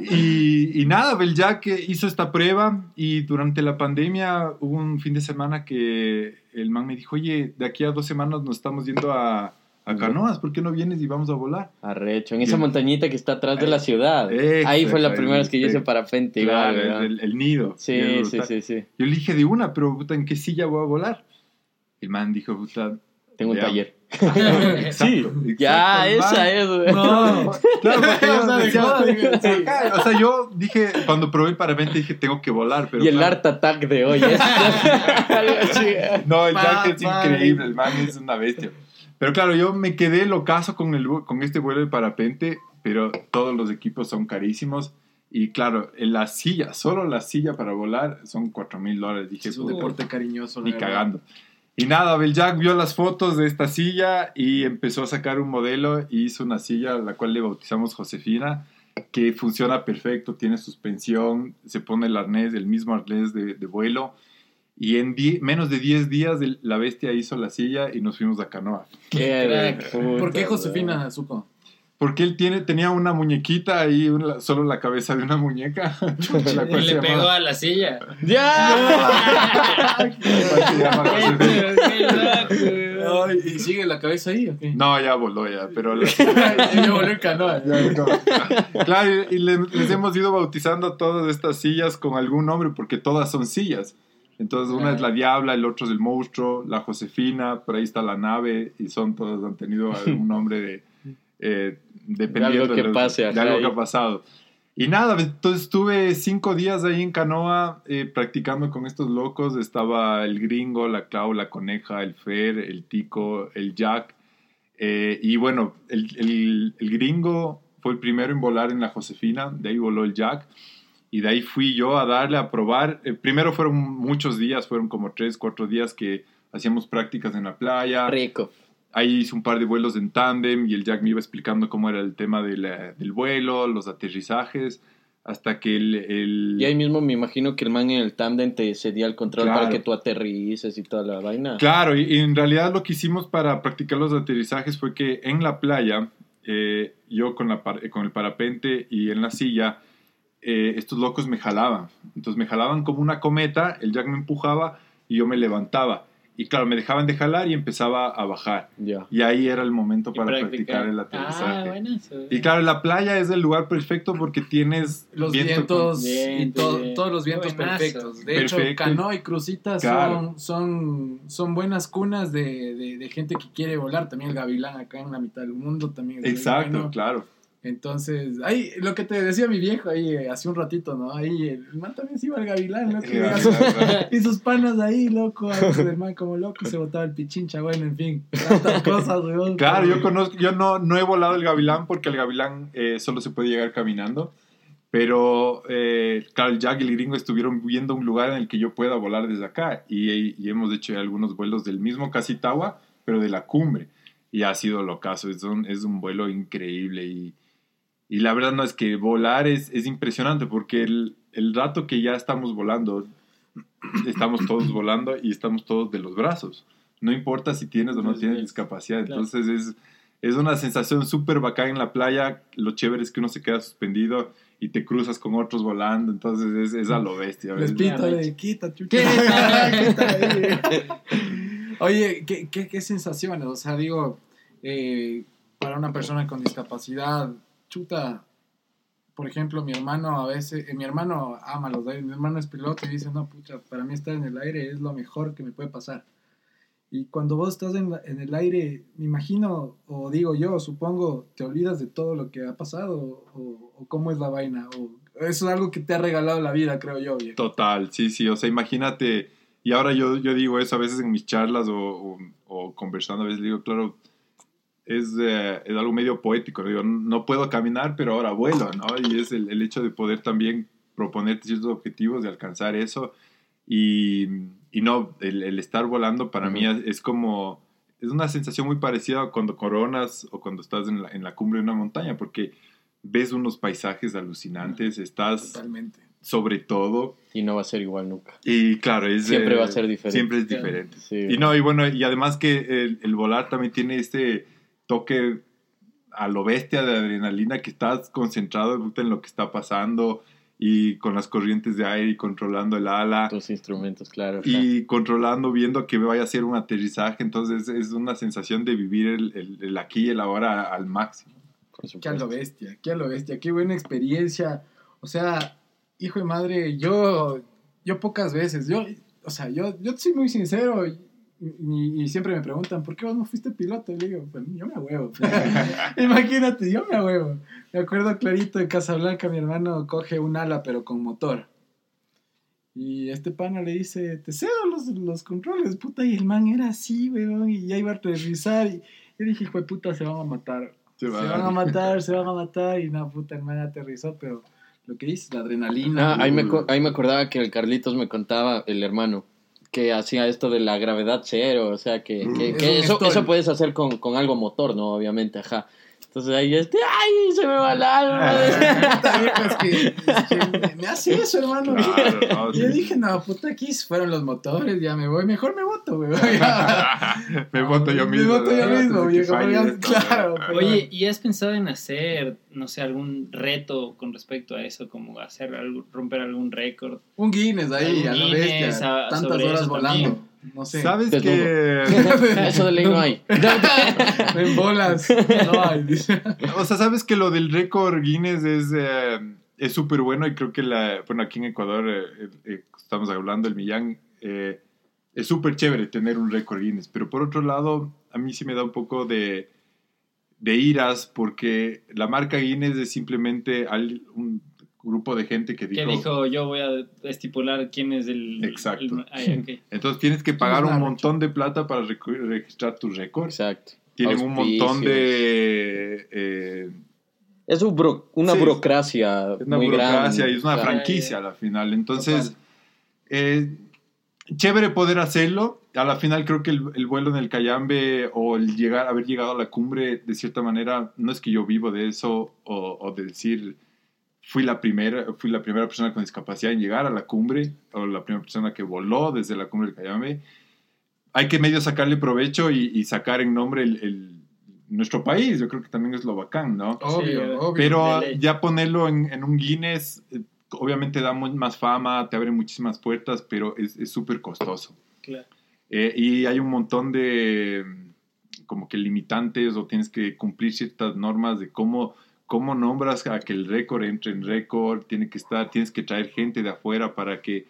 Speaker 1: y, y nada, Beljac hizo esta prueba y durante la pandemia hubo un fin de semana que el man me dijo, oye, de aquí a dos semanas nos estamos yendo a, a Canoas, ¿por qué no vienes y vamos a volar?
Speaker 2: Arrecho, en esa montañita que está atrás de la ciudad. Ahí fue la
Speaker 1: Exacto,
Speaker 2: primera vez que yo hice
Speaker 1: sí.
Speaker 2: parapente.
Speaker 1: Claro,
Speaker 2: igual,
Speaker 1: el, el nido.
Speaker 2: Sí, sí, sí, sí.
Speaker 1: Yo le dije de una, pero puta, ¿en qué silla voy a volar? El man dijo, puta...
Speaker 2: Tengo un taller.
Speaker 1: Exacto,
Speaker 2: Ya,
Speaker 1: exacto, man-
Speaker 2: esa es. güey.
Speaker 3: No.
Speaker 1: Claro, porque yo
Speaker 3: O sea, de
Speaker 1: decía,
Speaker 3: dije, sí.
Speaker 1: O sea, yo dije, cuando probé el parapente dije, tengo que volar, pero
Speaker 2: y el
Speaker 1: claro,
Speaker 2: Art Attack de hoy. es- así.
Speaker 1: No, el Jack es increíble, el man es una bestia. Pero claro, yo me quedé locazo con, el, con este vuelo de parapente, pero todos los equipos son carísimos. Y claro, en la silla, solo la silla para volar son 4 mil dólares. Dije,
Speaker 3: Es un
Speaker 1: "Puta,
Speaker 3: deporte cariñoso.
Speaker 1: ni cagando. Y nada, Beljack vio las fotos de esta silla y empezó a sacar un modelo y hizo una silla a la cual le bautizamos Josefina, que funciona perfecto, tiene suspensión, se pone el arnés, el mismo arnés de, de vuelo. Y en die- menos de 10 días el- la bestia hizo la silla y nos fuimos a Canoa.
Speaker 2: Qué
Speaker 4: Crack.
Speaker 2: puta,
Speaker 3: ¿Por qué. Josefina supo?
Speaker 1: Porque él tiene, tenía una muñequita ahí, una- solo la cabeza de una muñeca. la
Speaker 4: Y
Speaker 1: cual
Speaker 4: le pegó a la silla.
Speaker 2: ¡Ya!
Speaker 3: ¿Y sigue la cabeza ahí o qué?
Speaker 1: No, ya voló ya, pero... la-
Speaker 3: volvió en canoa.
Speaker 1: Claro, y le- les hemos ido bautizando a todas estas sillas con algún nombre porque todas son sillas. Entonces, una es la Diabla, el otro es el Monstruo, la Josefina, por ahí está la nave, y son todas, han tenido algún nombre de. eh, dependiendo
Speaker 2: algo que
Speaker 1: los-
Speaker 2: pase,
Speaker 1: de algo
Speaker 2: ahí.
Speaker 1: que ha pasado. Y nada, entonces estuve cinco días ahí en Canoa eh, practicando con estos locos. Estaba el gringo, la Clau, la coneja, el Fer, el Tico, el Jack. Eh, y bueno, el, el- el gringo fue el primero en volar en la Josefina, de ahí voló el Jack. Y de ahí fui yo a darle a probar. Eh, primero fueron muchos días, fueron como tres, cuatro días que hacíamos prácticas en la playa.
Speaker 2: Rico.
Speaker 1: Ahí hice un par de vuelos en tándem y el Jack me iba explicando cómo era el tema de la- del vuelo, los aterrizajes, hasta que el... el-
Speaker 2: Y ahí mismo me imagino que el man en el tándem te cedía el control
Speaker 1: Claro.
Speaker 2: para que tú aterrices y toda la vaina.
Speaker 1: Claro, y, y en realidad lo que hicimos para practicar los aterrizajes fue que en la playa, eh, yo con, la par- con el parapente y en la silla, eh, estos locos me jalaban. Entonces me jalaban como una cometa, el Jack me empujaba y yo me levantaba. Y claro, me dejaban de jalar y empezaba a bajar.
Speaker 2: Ya.
Speaker 1: Y ahí era el momento para
Speaker 4: practicar.
Speaker 1: practicar el
Speaker 4: Ah,
Speaker 1: aterrizaje.
Speaker 4: bueno. eso.
Speaker 1: Y claro, la playa es el lugar perfecto porque tienes
Speaker 3: Los
Speaker 1: viento
Speaker 3: vientos y
Speaker 4: Viento,
Speaker 3: to-
Speaker 4: bien.
Speaker 3: todos los vientos
Speaker 4: buenazo.
Speaker 3: perfectos. De hecho, canoa y crucitas
Speaker 1: Claro.
Speaker 3: son, son, son buenas cunas de, de- de gente que quiere volar. También el gavilán acá en la mitad del mundo también es
Speaker 1: Exacto,
Speaker 3: bueno.
Speaker 1: claro.
Speaker 3: Entonces, ahí lo que te decía mi viejo ahí eh, hace un ratito, ¿no? Ahí el man también se iba al gavilán, loco.
Speaker 1: El
Speaker 3: y sus-
Speaker 1: claro.
Speaker 3: y sus panas ahí, loco. El man como loco se botaba el pichincha, bueno, en fin. Tantas cosas, weón.
Speaker 1: Claro, yo conozco, yo no, no he volado el gavilán porque el gavilán eh, solo se puede llegar caminando. Pero, eh, claro, el Jack y el gringo estuvieron viendo un lugar en el que yo pueda volar desde acá. Y, y hemos hecho algunos vuelos del mismo Casitagua, pero de la cumbre. Y ha sido lo caso, es un, es un vuelo increíble. Y, y la verdad no es que volar es, es impresionante porque el, el rato que ya estamos volando, estamos todos volando y estamos todos de los brazos. No importa si tienes o no tienes discapacidad. Entonces es, es una sensación súper bacán en la playa. Lo chévere es que uno se queda suspendido y te cruzas con otros volando. Entonces es, es a lo bestia.
Speaker 3: Les
Speaker 4: Ya,
Speaker 3: de quita, chucha. Oye, ¿qué, qué, qué sensaciones? O sea, digo, eh, para una persona con discapacidad, chuta, por ejemplo, mi hermano a veces, eh, mi hermano ama los aires, mi hermano es piloto y dice, no, pucha, para mí estar en el aire es lo mejor que me puede pasar. Y cuando vos estás en, en el aire, me imagino, o digo yo, supongo, te olvidas de todo lo que ha pasado, o, o cómo es la vaina, o eso es algo que te ha regalado la vida, creo yo, viejo.
Speaker 1: Total, sí, sí. O sea, imagínate. Y ahora yo, yo digo eso a veces en mis charlas o, o- o conversando, a veces digo, claro, es, eh, es algo medio poético. Digo, no puedo caminar, pero ahora vuelo, ¿no? Y es el, el hecho de poder también proponerte ciertos objetivos, de alcanzar eso. Y, y no, el, el estar volando para mí es, es como, es una sensación muy parecida a cuando coronas o cuando estás en la, en la cumbre de una montaña, porque ves unos paisajes alucinantes, estás
Speaker 3: Totalmente.
Speaker 1: sobre todo.
Speaker 2: Y no va a ser igual nunca.
Speaker 1: Y claro, es,
Speaker 2: Siempre
Speaker 1: eh,
Speaker 2: va a ser diferente.
Speaker 1: Siempre es diferente.
Speaker 2: Sí.
Speaker 1: Y no, y bueno, y además que el, el volar también tiene este toque a lo bestia de adrenalina que estás concentrado en lo que está pasando y con las corrientes de aire y controlando el ala
Speaker 2: Tus instrumentos, claro.
Speaker 1: y controlando, viendo que vaya a ser un aterrizaje. Entonces es una sensación de vivir el, el- el aquí y el ahora al máximo.
Speaker 3: Qué a lo bestia, qué a lo bestia, qué buena experiencia. O sea, hijo de madre, yo, yo pocas veces, yo, o sea, yo, yo soy muy sincero y, y- siempre me preguntan, ¿por qué vos no fuiste piloto? Y le digo, pues yo me huevo. Imagínate, yo me huevo. Me acuerdo clarito de Casablanca, mi hermano coge un ala, pero con motor. Y este pana le dice, te cedo los, los controles, puta. Y el man era así, weón, y ya iba a aterrizar. Y yo dije, hijo de puta, se van a matar.
Speaker 1: Se
Speaker 3: Se
Speaker 1: va.
Speaker 3: van a matar, se van a matar. Y no, puta, el man aterrizó, pero lo que dice, la adrenalina.
Speaker 2: Ah, ahí, me, co- ahí me acordaba que el Carlitos me contaba, el hermano, que hacía esto de la gravedad cero, o sea, que, que-
Speaker 3: Es
Speaker 2: que eso, eso puedes hacer con, con algo motor, ¿no? Obviamente, ajá. Entonces ahí este, ¡ay! Se me va el alma.
Speaker 3: Puta, viejo, es que, es que me, hace eso, hermano.
Speaker 1: Claro, no,
Speaker 3: Y yo
Speaker 1: sí.
Speaker 3: dije, no, puta, aquí fueron los motores, ya me voy, mejor me voto, güey.
Speaker 1: me voto yo mismo.
Speaker 3: Me voto yo mismo, viejo, claro,
Speaker 4: Oye, ¿y has pensado en hacer, no sé, algún reto con respecto a eso? Como hacer algo, romper algún récord.
Speaker 3: Un Guinness ahí, a la
Speaker 4: Guinness,
Speaker 3: bestia.
Speaker 4: a-
Speaker 3: Tantas horas volando.
Speaker 4: también.
Speaker 3: No sé.
Speaker 1: ¿Sabes
Speaker 2: Desnudo.
Speaker 1: que...
Speaker 2: Eso de ley no hay.
Speaker 3: En bolas. No hay, dice.
Speaker 1: O sea, sabes que lo del récord Guinness es eh, es súper bueno y creo que la, bueno, aquí en Ecuador eh, eh, estamos hablando del Millán, eh, es súper chévere tener un récord Guinness, pero por otro lado, a mí sí me da un poco de, de iras porque la marca Guinness es simplemente al- un grupo de gente que
Speaker 4: ¿Qué
Speaker 1: dijo,
Speaker 4: dijo? Yo voy a estipular quién es el...
Speaker 1: Exacto.
Speaker 4: el- ay, ok.
Speaker 1: entonces tienes que pagar un montón de plata para registrar tus récords.
Speaker 2: Exacto.
Speaker 1: Tienen un montón de... eh,
Speaker 2: Es un buro- una
Speaker 1: Sí.
Speaker 2: burocracia
Speaker 1: Es una
Speaker 2: muy
Speaker 1: burocracia
Speaker 2: grande.
Speaker 1: y es una
Speaker 2: Claro.
Speaker 1: franquicia a la final. Entonces, eh, chévere poder hacerlo. A la final creo que el, el vuelo en el Cayambe o el llegar, haber llegado a la cumbre, de cierta manera, no es que yo vivo de eso o, o de decir fui la primera fui la primera persona con discapacidad en llegar a la cumbre o la primera persona que voló desde la cumbre del Cayambe. Hay que medio sacarle provecho y, y sacar en nombre el, el- nuestro país. Yo creo que también es lo bacán, ¿no?
Speaker 3: Obvio,
Speaker 4: Sí,
Speaker 3: obvio.
Speaker 1: Pero ya ponerlo en, en un Guinness, eh, obviamente da mu- más fama, te abre muchísimas puertas, pero es súper costoso.
Speaker 4: Claro.
Speaker 1: Eh, y hay un montón de como que limitantes o tienes que cumplir ciertas normas de cómo, cómo nombras a que el récord entre en récord, tiene que estar, tienes que traer gente de afuera para que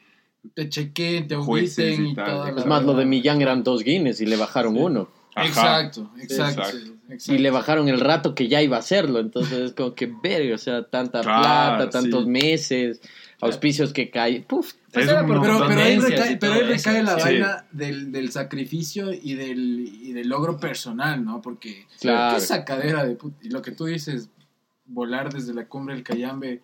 Speaker 3: Te chequeen, te auditen
Speaker 1: y
Speaker 3: y,
Speaker 1: tal.
Speaker 2: Es más, lo de Millán eran dos Guinness y le bajaron
Speaker 1: Sí.
Speaker 2: uno.
Speaker 1: Ajá.
Speaker 3: Exacto, exacto.
Speaker 1: exacto.
Speaker 3: exacto.
Speaker 2: Y le bajaron el rato que ya iba a hacerlo. Entonces es como que verga, o sea, tanta
Speaker 1: Claro,
Speaker 2: plata, tantos
Speaker 1: sí.
Speaker 2: meses, auspicios que caen. Puf,
Speaker 4: Pues
Speaker 3: Pero, pero, ahí recae,
Speaker 4: y
Speaker 3: pero
Speaker 4: todo
Speaker 3: ahí recae
Speaker 4: eso.
Speaker 3: la
Speaker 1: Sí.
Speaker 3: vaina del, del sacrificio y del, y del logro personal, ¿no? Porque
Speaker 2: Claro.
Speaker 3: qué sacadera de put- Y lo que tú dices, volar desde la cumbre del Cayambe,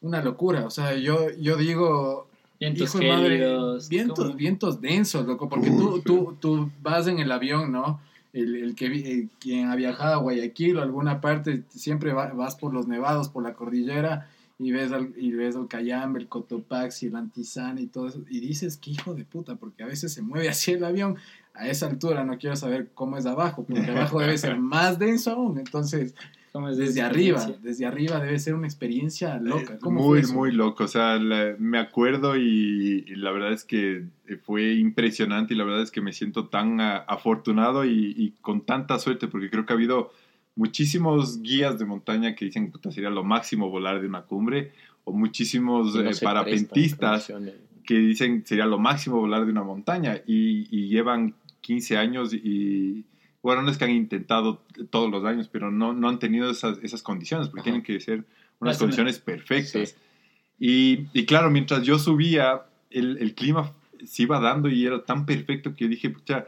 Speaker 3: una locura. O sea, yo, yo digo,
Speaker 4: Vientos
Speaker 3: hijo de madre, vientos,
Speaker 4: ¿cómo?
Speaker 3: vientos densos, loco, porque tú, tú, tú vas en el avión, ¿no? El, el que vi- el- quien ha viajado a Guayaquil o alguna parte, siempre va- vas por los nevados, por la cordillera, y ves al, y ves el Cayambe, el Cotopaxi, el Antizana y todo eso, y dices, qué hijo de puta, porque a veces se mueve así el avión, a esa altura no quiero saber cómo es abajo, porque abajo debe ser más denso aún, entonces
Speaker 4: ¿Cómo es
Speaker 3: desde arriba, desde arriba debe ser una experiencia loca.
Speaker 1: Eh,
Speaker 3: ¿Cómo fue
Speaker 1: muy, muy loco. O sea, la- me acuerdo y, y la verdad es que fue impresionante y la verdad es que me siento tan afortunado y, y con tanta suerte porque creo que ha habido muchísimos guías de montaña que dicen que sería lo máximo volar de una cumbre o muchísimos
Speaker 2: no
Speaker 1: eh, parapentistas que dicen sería lo máximo volar de una montaña y, y llevan 15 años y bueno, no es que han intentado todos los años, pero no, no han tenido esas, esas condiciones porque
Speaker 2: Ajá.
Speaker 1: tienen que ser unas condiciones perfectas.
Speaker 2: Sí.
Speaker 1: Y, y claro, mientras yo subía, el, el clima se iba dando y era tan perfecto que yo dije, pucha,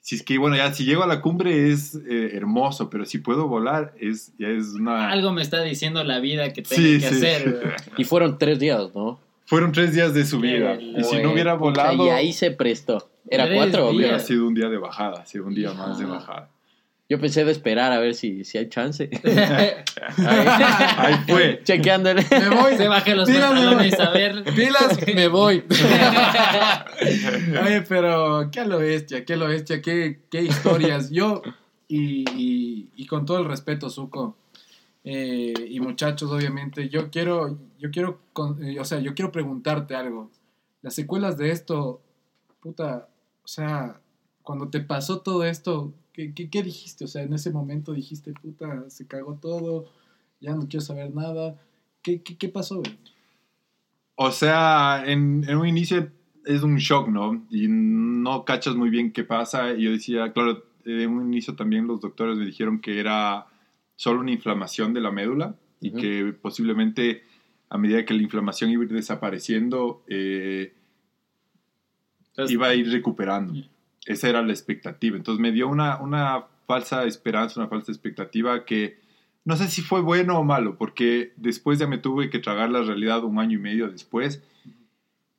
Speaker 1: si es que, bueno, ya si llego a la cumbre es eh, hermoso, pero si puedo volar es, ya es una...
Speaker 4: Algo me está diciendo la vida que tengo
Speaker 1: Sí,
Speaker 4: que
Speaker 1: sí.
Speaker 4: hacer.
Speaker 2: Y fueron tres días, ¿no?
Speaker 1: Fueron tres días de subida.
Speaker 4: Qué
Speaker 1: Y si no hubiera volado,
Speaker 2: Y ahí se prestó. ¿Era cuatro qué?
Speaker 1: hubiera
Speaker 4: días.
Speaker 1: sido un día de bajada, ha sido un día más de bajada.
Speaker 2: Yo pensé de esperar a ver si, si hay chance.
Speaker 1: Ahí fue.
Speaker 2: Chequeándole.
Speaker 3: Me voy.
Speaker 4: Se baje los
Speaker 3: Pilas,
Speaker 4: pantalones a ver.
Speaker 3: Pilas, me voy. Oye, pero qué a lo bestia, qué a lo bestia, qué, qué historias. Yo, y, y- y con todo el respeto, Zuko, eh, y muchachos, obviamente, yo quiero, yo quiero, eh, o sea, yo quiero preguntarte algo. Las secuelas de esto, puta, o sea, cuando te pasó todo esto, ¿qué, qué, dijiste? O sea, en ese momento dijiste, puta, se cagó todo, ya no quiero saber nada. ¿Qué, qué, qué pasó?
Speaker 1: O sea, en, en un inicio es un shock, ¿no? Y no cachas muy bien qué pasa. Y yo decía, claro, en un inicio también los doctores me dijeron que era solo una inflamación de la médula y que posiblemente a medida que la inflamación iba a ir desapareciendo, eh,
Speaker 4: Entonces,
Speaker 1: iba a ir recuperando. Esa era la expectativa. Entonces me dio una, una falsa esperanza, una falsa expectativa que no sé si fue bueno o malo, porque después ya me tuve que tragar la realidad un año y medio después.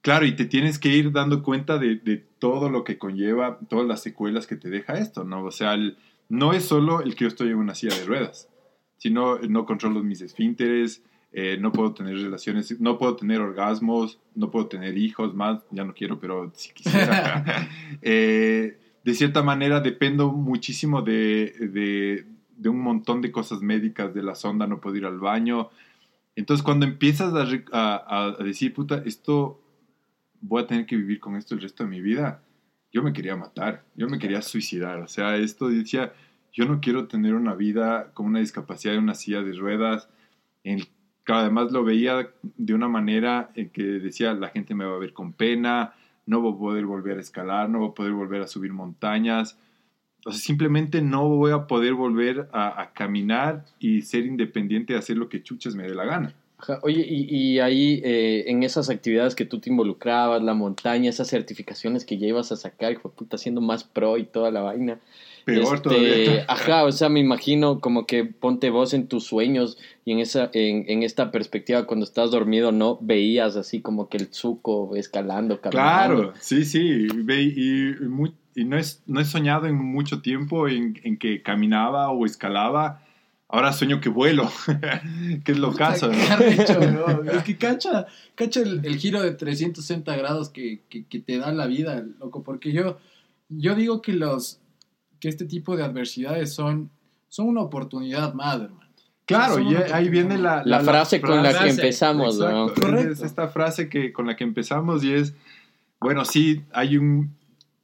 Speaker 1: Claro, y te tienes que ir dando cuenta de, de todo lo que conlleva, todas las secuelas que te deja esto, ¿no? O sea, el- no es solo el que yo estoy en una silla de ruedas, sino no controlo mis esfínteres, eh, no puedo tener relaciones, no puedo tener orgasmos, no puedo tener hijos más, ya no quiero, pero si quisiera. Eh, de cierta manera dependo muchísimo de, de- de un montón de cosas médicas, de la sonda, no puedo ir al baño. Entonces cuando empiezas a- a decir, puta, esto voy a tener que vivir con esto el resto de mi vida, yo me quería matar, yo me quería suicidar. O sea, esto decía, yo no quiero tener una vida con una discapacidad en una silla de ruedas. En, claro, además lo veía de una manera en que decía, la gente me va a ver con pena, no voy a poder volver a escalar, no voy a poder volver a subir montañas. O sea, simplemente no voy a poder volver a, a caminar y ser independiente de hacer lo que chuches me dé la gana.
Speaker 2: Oye, y, y ahí eh, en esas actividades que tú te involucrabas, la montaña, esas certificaciones que ya ibas a sacar, de puta, siendo más pro y toda la vaina.
Speaker 1: Peor
Speaker 2: Este,
Speaker 1: todavía.
Speaker 2: Ajá, o sea, me imagino como que ponte vos en tus sueños y en esa, en, en esta perspectiva cuando estás dormido, ¿no? Veías así como que el suco escalando, caminando.
Speaker 1: Claro, sí, sí. Ve- Y, y muy- y no, es, no he soñado en mucho tiempo en, en que caminaba o escalaba. Ahora sueño que vuelo, que es lo caso.
Speaker 3: Es que cacha, cacha el, el giro de 360 grados que, que, que te da la vida, loco. Porque yo, yo digo que los que este tipo de adversidades son, son una oportunidad más, hermano.
Speaker 1: Claro, y ahí viene la,
Speaker 2: La, frase con la que empezamos, ¿no?
Speaker 3: Correcto.
Speaker 1: Es esta frase que, con la que empezamos y es, bueno, sí, hay un,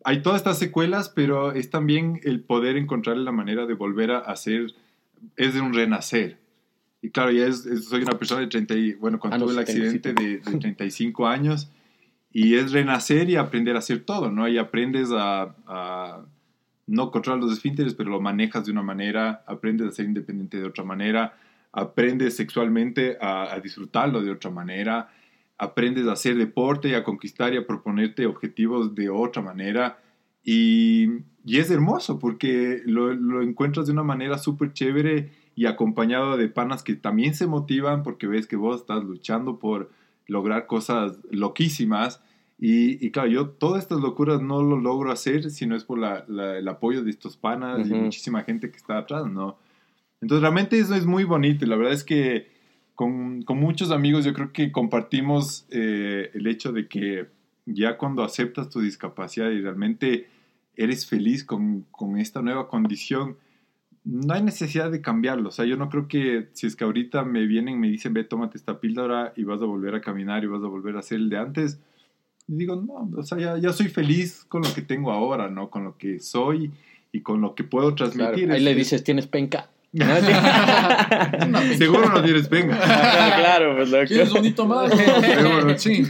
Speaker 1: hay todas estas secuelas, pero es también el poder encontrar la manera de volver a hacer, es de un renacer. Y claro, ya es, es- soy una persona de 30, y, bueno, cuando
Speaker 2: Ah, no,
Speaker 1: tuve el accidente de, de 35 años, y es renacer y aprender a hacer todo, ¿no? Y aprendes a, a no controlar los esfínteres, pero lo manejas de una manera, aprendes a ser independiente de otra manera, aprendes sexualmente a, a disfrutarlo de otra manera, aprendes a hacer deporte y a conquistar y a proponerte objetivos de otra manera. Y, y es hermoso porque lo, lo encuentras de una manera súper chévere y acompañado de panas que también se motivan porque ves que vos estás luchando por lograr cosas loquísimas. Y, y claro, yo todas estas locuras no lo logro hacer si no es por la- la- el apoyo de estos panas y muchísima gente que está atrás, ¿no? Entonces realmente eso es muy bonito y la verdad es que con, con muchos amigos yo creo que compartimos eh, el hecho de que ya cuando aceptas tu discapacidad y realmente eres feliz con, con esta nueva condición, no hay necesidad de cambiarlo. O sea, yo no creo que si es que ahorita me vienen y me dicen, ve, tómate esta píldora y vas a volver a caminar y vas a volver a hacer el de antes, digo, no, o sea, ya, ya soy feliz con lo que tengo ahora, ¿no? Con lo que soy y con lo que puedo
Speaker 2: Claro,
Speaker 1: transmitir.
Speaker 2: ahí
Speaker 1: Es-
Speaker 2: le
Speaker 1: es-
Speaker 2: dices, tienes penca.
Speaker 1: Seguro no tienes venga.
Speaker 2: claro, pues loco.
Speaker 3: ¿Quieres bonito más?
Speaker 1: Seguro.
Speaker 3: Sí.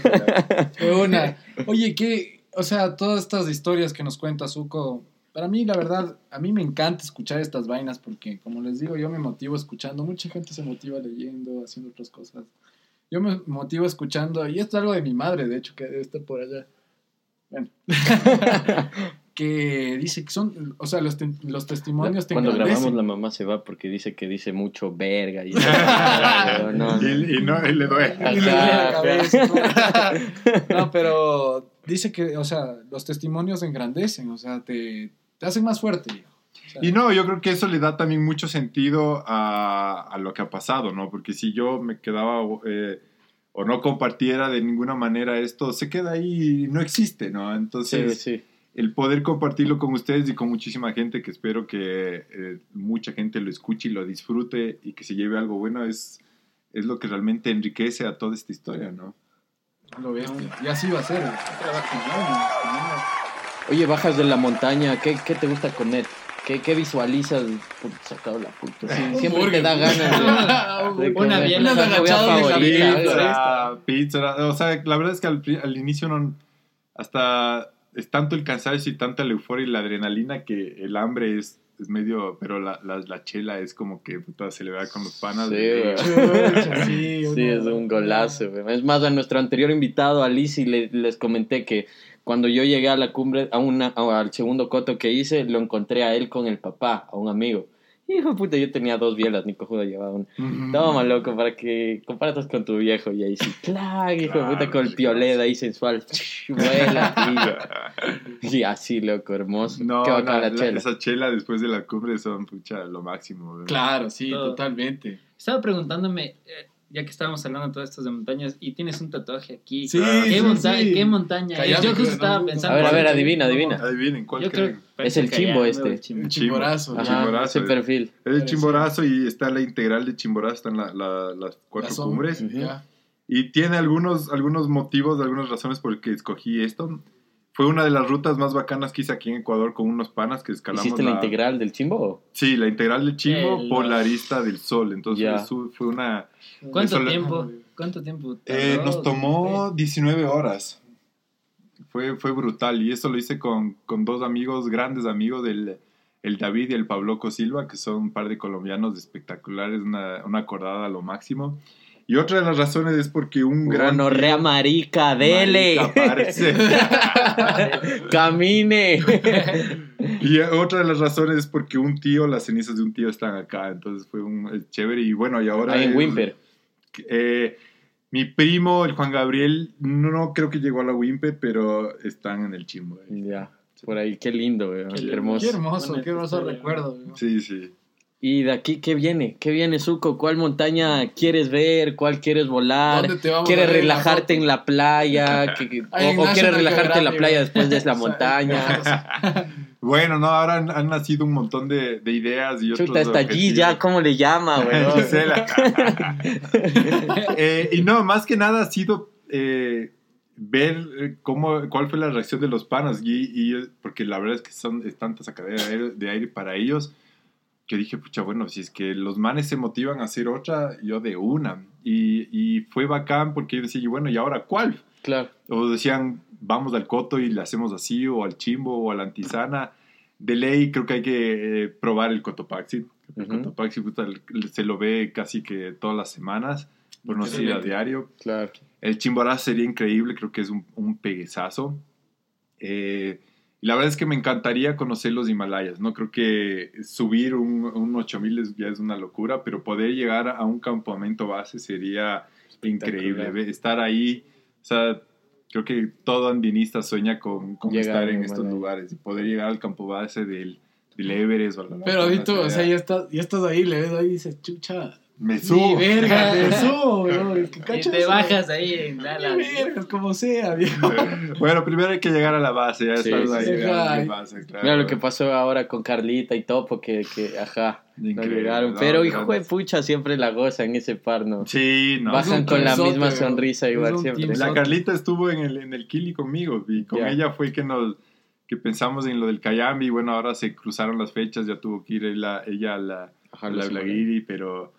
Speaker 3: De una. Oye, que, o sea, todas estas historias que nos cuenta Zuko, para mí, la verdad, a mí me encanta escuchar estas vainas porque, como les digo, yo me motivo escuchando. Mucha gente se motiva leyendo, haciendo otras cosas. Yo me motivo escuchando, y esto es algo de mi madre, de hecho, que debe estar por allá. Bueno. Que dice que son, o sea, los, te- los testimonios te
Speaker 2: Cuando
Speaker 3: engrandecen.
Speaker 2: grabamos la mamá se va porque dice que dice mucho verga. Y, no, no.
Speaker 1: Y, y no, y le doy.
Speaker 3: Y le duele la cabeza. No, pero dice que, o sea, los testimonios engrandecen, o sea, te, te hacen más fuerte. viejo. O sea,
Speaker 1: Y no, yo creo que eso le da también mucho sentido a, a lo que ha pasado, ¿no? Porque si yo me quedaba eh, o no compartiera de ninguna manera esto, se queda ahí y no existe, ¿no?
Speaker 2: Sí,
Speaker 1: Entonces,
Speaker 2: sí.
Speaker 1: El poder compartirlo con ustedes y con muchísima gente, que espero que eh, mucha gente lo escuche y lo disfrute y que se lleve algo bueno, es, es lo que realmente enriquece a toda esta historia, ¿no?
Speaker 3: Lo bestia. Y así va a ser.
Speaker 2: Oye, bajas de la montaña, ¿qué, qué te gusta comer? ¿Qué, qué visualizas? Puta, sacado la puta. Sí, siempre te da ganas de, de
Speaker 4: Una bien
Speaker 2: favorita.
Speaker 3: pizza.
Speaker 1: Pizza. O sea, la verdad es que al, al inicio no, hasta es tanto el cansancio y tanta la euforia y la adrenalina que el hambre es, es medio, pero la, la, la chela es como que puta, celebrar con los panas.
Speaker 2: Sí,
Speaker 1: de-
Speaker 2: güey.
Speaker 3: sí,
Speaker 2: Sí, es un golazo. güey. Es más, a nuestro anterior invitado, a Lizzy, le- les comenté que cuando yo llegué a la cumbre, a una, a- al segundo coto que hice, lo encontré a él con el papá, a un amigo. Hijo de puta, yo tenía dos bielas, ni cojudo llevaba una. Toma, loco, para que comparatas con tu viejo. Y ahí sí, clac, hijo de puta, con el pioleda ahí sensual. Vuela, y, y así, loco, hermoso.
Speaker 1: No,
Speaker 2: Qué
Speaker 1: no,
Speaker 2: bacana la
Speaker 1: la-
Speaker 2: chela.
Speaker 1: esa chela después de la cumbre son pucha, lo máximo. güey.
Speaker 3: Claro, sí,
Speaker 4: Todo.
Speaker 3: totalmente.
Speaker 4: Estaba preguntándome, eh, ya que estábamos hablando de todas estas de montañas, y tienes un tatuaje aquí.
Speaker 3: Sí,
Speaker 4: ¿Qué,
Speaker 3: sí,
Speaker 4: monta-
Speaker 3: sí.
Speaker 4: ¿qué montaña?
Speaker 3: Callame,
Speaker 4: Yo justo estaba
Speaker 3: ¿no?
Speaker 4: pensando.
Speaker 2: A ver, a ver, adivina, adivina.
Speaker 1: Adivinen, ¿cuál
Speaker 4: Yo
Speaker 1: creen?
Speaker 4: creo
Speaker 2: Es el
Speaker 4: parece
Speaker 2: chimbo este.
Speaker 4: el chimbo.
Speaker 3: El chimborazo.
Speaker 1: Ajá.
Speaker 3: chimbo-
Speaker 1: Chimborazo,
Speaker 2: ese
Speaker 1: eh.
Speaker 2: perfil.
Speaker 1: Es el chimborazo y está la integral de chimborazo, están la- la- las cuatro
Speaker 3: La sombra,
Speaker 1: cumbres.
Speaker 2: Ujú.
Speaker 3: ya.
Speaker 1: Y tiene algunos, algunos motivos, algunas razones por el que escogí esto. Fue una de las rutas más bacanas que hice aquí en Ecuador con unos panas que escalamos.
Speaker 2: ¿Hiciste la
Speaker 1: la-
Speaker 2: integral del chimbo?
Speaker 1: Sí, la integral del Chimbo
Speaker 4: El-
Speaker 1: por la arista del sol. Entonces eso fue una...
Speaker 4: ¿Cuánto tiempo? ¿Cuánto tiempo?
Speaker 1: Eh, nos tomó 19 horas. Fue, fue brutal. Y eso lo hice con, con dos amigos, grandes amigos, el, el David y el Pabloco Silva, que son un par de colombianos espectaculares, una, una acordada a lo máximo. Y otra de las razones es porque un gran...
Speaker 2: Gonorrea marica, dele.
Speaker 1: Marica.
Speaker 2: Camine.
Speaker 1: Y otra de las razones es porque un tío, las cenizas de un tío están acá, entonces fue un chévere y bueno, y ahora...
Speaker 2: Ahí en Wimper.
Speaker 1: eh, mi primo, el Juan Gabriel, no creo que llegó a la Wimper, pero están en el chimbo. eh.
Speaker 2: Ya, por ahí, qué lindo, güey,
Speaker 4: Qué
Speaker 2: hermoso.
Speaker 3: Qué hermoso, qué hermoso recuerdo. güey.
Speaker 1: Sí, sí.
Speaker 2: Y de aquí, ¿qué viene? ¿Qué viene, Zuko? ¿Cuál montaña quieres ver? ¿Cuál quieres volar?
Speaker 3: ¿Dónde te vamos a
Speaker 2: ¿Quieres relajarte en la playa? ¿Qué- o, o quieres relajarte en la playa después de la montaña?
Speaker 1: Bueno, no, ahora han, han nacido un montón de, de ideas y otros
Speaker 2: Chuta, está allí
Speaker 1: objetivos.
Speaker 2: ya, ¿cómo le llama, güey?
Speaker 1: Eh, y no, más que nada ha sido eh, ver eh, cómo, cuál fue la reacción de los panas, y, y- porque la verdad es que son, es tanta sacadera de aire para ellos, que dije, pucha, bueno, si es que los manes se motivan a hacer otra, yo de una. Y, y fue bacán porque yo decía, y bueno, ¿y ahora cuál?
Speaker 2: Claro.
Speaker 1: O decían, vamos al coto y le hacemos así, o al chimbo, o a la antisana. De ley, creo que hay que eh, probar el cotopaxi. El
Speaker 2: Ujú.
Speaker 1: cotopaxi puta, se lo ve casi que todas las semanas, por no decir a diario.
Speaker 2: Claro.
Speaker 1: El chimborazo sería increíble, creo que es un, un peguezazo. Eh, y la verdad es que me encantaría conocer los Himalayas, ¿no? Creo que subir un, un 8000 es- ya es una locura, pero poder llegar a un campamento base sería increíble. Estar ahí, o sea, creo que todo andinista sueña con, estar en estos
Speaker 2: Himalaya.
Speaker 1: lugares y poder llegar al campo base del, del Everest o la
Speaker 3: Pero tú, o sea, ya estás, ya estás ahí, le ves ahí y dices, chucha.
Speaker 1: Me subo.
Speaker 3: verga, me subo, bro. es que
Speaker 4: Y te bajas ahí en
Speaker 3: Ni
Speaker 4: Dallas.
Speaker 3: vergas, como sea, viejo.
Speaker 1: bueno, primero hay que llegar a la base, ya
Speaker 2: Sí,
Speaker 1: estás
Speaker 2: sí,
Speaker 1: ahí. la base, claro.
Speaker 2: Mira lo que pasó ahora con Carlita y Topo, que, que ajá, no llegaron.
Speaker 1: ¿no?
Speaker 2: Pero hijo de
Speaker 1: Grandes.
Speaker 2: pucha, siempre la gozan ese par, ¿no?
Speaker 1: Sí, no.
Speaker 2: Bajan con la misma
Speaker 3: bro.
Speaker 2: sonrisa igual siempre.
Speaker 1: La Carlita estuvo en el, en el Kili conmigo y con
Speaker 2: Ya.
Speaker 1: ella fue que nos que pensamos en lo del Cayambi y bueno, ahora se cruzaron las fechas, ya tuvo que ir ella, ella a la,
Speaker 2: Ajá,
Speaker 1: a la
Speaker 2: los
Speaker 1: Blaguiri, pero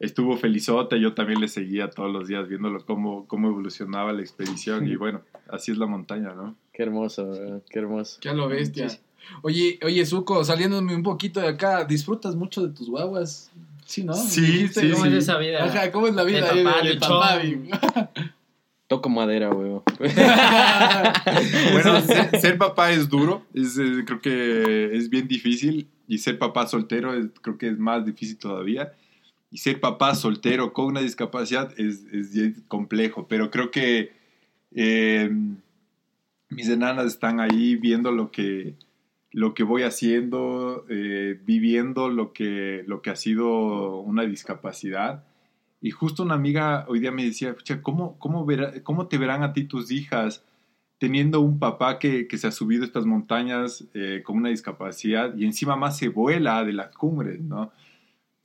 Speaker 1: estuvo felizota, yo también le seguía todos los días viéndolo cómo, cómo evolucionaba la expedición y bueno, así es la montaña, ¿no?
Speaker 2: Qué hermoso, qué hermoso.
Speaker 3: Ya lo bestia.
Speaker 2: Sí.
Speaker 3: Oye, oye, Zuko, saliéndome un poquito de acá, ¿disfrutas mucho de tus guaguas? Sí, ¿no?
Speaker 1: Sí, sí,
Speaker 4: ¿Cómo
Speaker 1: sí.
Speaker 4: es esa vida?
Speaker 3: Ajá, ¿cómo es la vida
Speaker 4: De papá,
Speaker 3: de, de
Speaker 4: luchón.
Speaker 3: papá?
Speaker 2: Toco madera, weón.
Speaker 1: Bueno, ser, ser papá es duro, es, creo que es bien difícil y ser papá soltero es- creo que es más difícil todavía. Y ser papá soltero con una discapacidad es, es complejo, pero creo que eh, mis enanas están ahí viendo lo que, lo que voy haciendo, eh, viviendo lo que, lo que ha sido una discapacidad. Y justo una amiga hoy día me decía, "Pucha, ¿cómo, cómo, ¿cómo te verán a ti tus hijas teniendo un papá que, que se ha subido estas montañas eh, con una discapacidad y encima más se vuela de las cumbres, ¿no?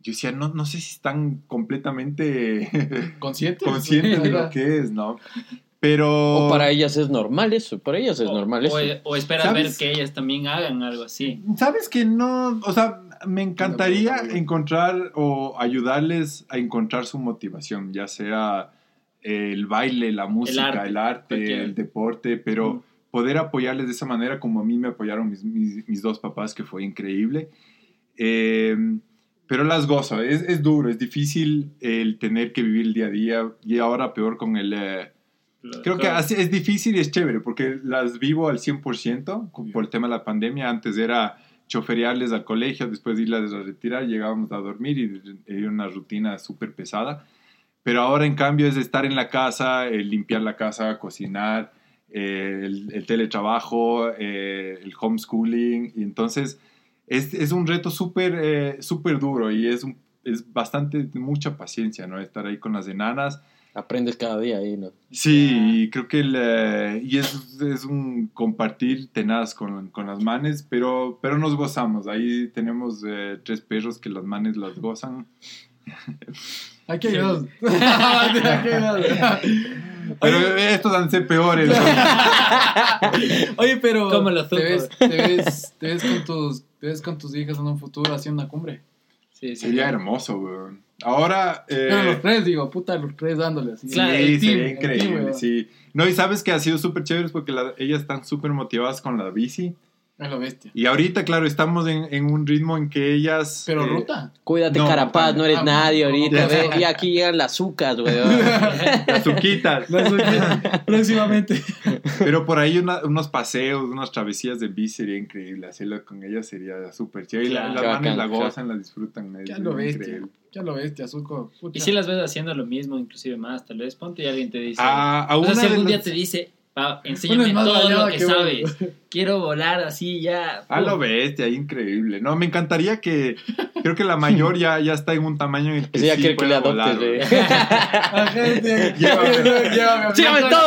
Speaker 1: Yo decía, no, no sé si están completamente
Speaker 3: ¿Conscientes?
Speaker 1: conscientes de lo que es, ¿no? Pero...
Speaker 2: O para ellas es normal eso, para ellas es
Speaker 4: O-
Speaker 2: normal eso.
Speaker 4: O, o esperas ver que ellas también hagan algo así.
Speaker 1: ¿Sabes que no? O sea, me encantaría encontrar o ayudarles a encontrar su motivación, ya sea el baile, la música,
Speaker 4: arte,
Speaker 1: el arte, el, deporte, pero
Speaker 4: Mm.
Speaker 1: poder apoyarles de esa manera como a mí me apoyaron mis, mis- mis dos papás, que fue increíble. Eh, pero las gozo, es, es duro, es difícil el tener que vivir el día a día y ahora peor con el... eh, Creo que así es difícil y es chévere porque las vivo al 100% con- por el tema de la pandemia. Antes era choferearles al colegio, después de irlas a retirar, llegábamos a dormir y era una rutina súper pesada. Pero ahora en cambio es estar en la casa, el limpiar la casa, cocinar, eh, el, el teletrabajo, eh, el homeschooling. Y entonces es, es un reto súper eh, súper duro y es, un- es bastante mucha paciencia, ¿no? Estar ahí con las enanas.
Speaker 2: Aprendes cada día ahí, ¿no?
Speaker 1: Sí, y creo que el, eh, y es, es un compartir tenaz con, con las manes, pero, pero nos gozamos. Ahí tenemos eh, tres perros que las manes las gozan.
Speaker 3: Aquí hay dos. Aquí hay dos.
Speaker 1: Pero estos han de ser peores.
Speaker 3: Oye, pero
Speaker 4: ¿Cómo lo
Speaker 3: ¿te, ves, te, ves, te, ves con tus, ¿te ves con tus hijas en un futuro haciendo una cumbre?
Speaker 4: Sí, sí.
Speaker 1: Sería hermoso, weón. Ahora... eh,
Speaker 3: Pero los tres, digo, puta, los tres dándole así.
Speaker 1: Sí,
Speaker 4: Claro,
Speaker 3: el team,
Speaker 1: sería increíble,
Speaker 3: team,
Speaker 1: sí. No, y sabes que ha sido súper chévere porque la- ellas están súper motivadas con la bici.
Speaker 3: Es lo bestia.
Speaker 1: Y ahorita, claro, estamos en, en un ritmo en que ellas...
Speaker 3: Pero
Speaker 1: eh,
Speaker 3: ruta.
Speaker 2: Cuídate,
Speaker 1: No,
Speaker 2: carapaz, no eres
Speaker 3: ah,
Speaker 2: nadie ahorita.
Speaker 1: no,
Speaker 2: ve,
Speaker 1: no.
Speaker 2: y aquí llegan las azúcar, weón.
Speaker 1: Las suquitas.
Speaker 3: Próximamente.
Speaker 1: Pero por ahí una- unos paseos, unas travesías de bici sería increíble. Hacerlo con ellas sería súper chévere. Y la- las manes la gozan, la disfrutan. es
Speaker 3: Ya lo bestia.
Speaker 1: increíble.
Speaker 3: Ya lo bestia, Zuko. Pucha.
Speaker 4: Y si las ves haciendo lo mismo, inclusive más, tal vez. Ponte y alguien te dice.
Speaker 1: A, a
Speaker 4: o sea, si algún día
Speaker 1: las-
Speaker 4: te dice, "Pa, enséñame
Speaker 3: más
Speaker 4: todo lo que
Speaker 3: que uno".
Speaker 4: sabes. Quiero volar así ya.
Speaker 1: A lo bestia, increíble. No, me encantaría que. Creo que la mayor ya, ya está en un tamaño en el que
Speaker 2: ya
Speaker 1: sí
Speaker 2: quiere que le adoptes,
Speaker 1: güey. Llévame.
Speaker 3: Llévame a
Speaker 2: Sígame
Speaker 3: mí.
Speaker 2: todo.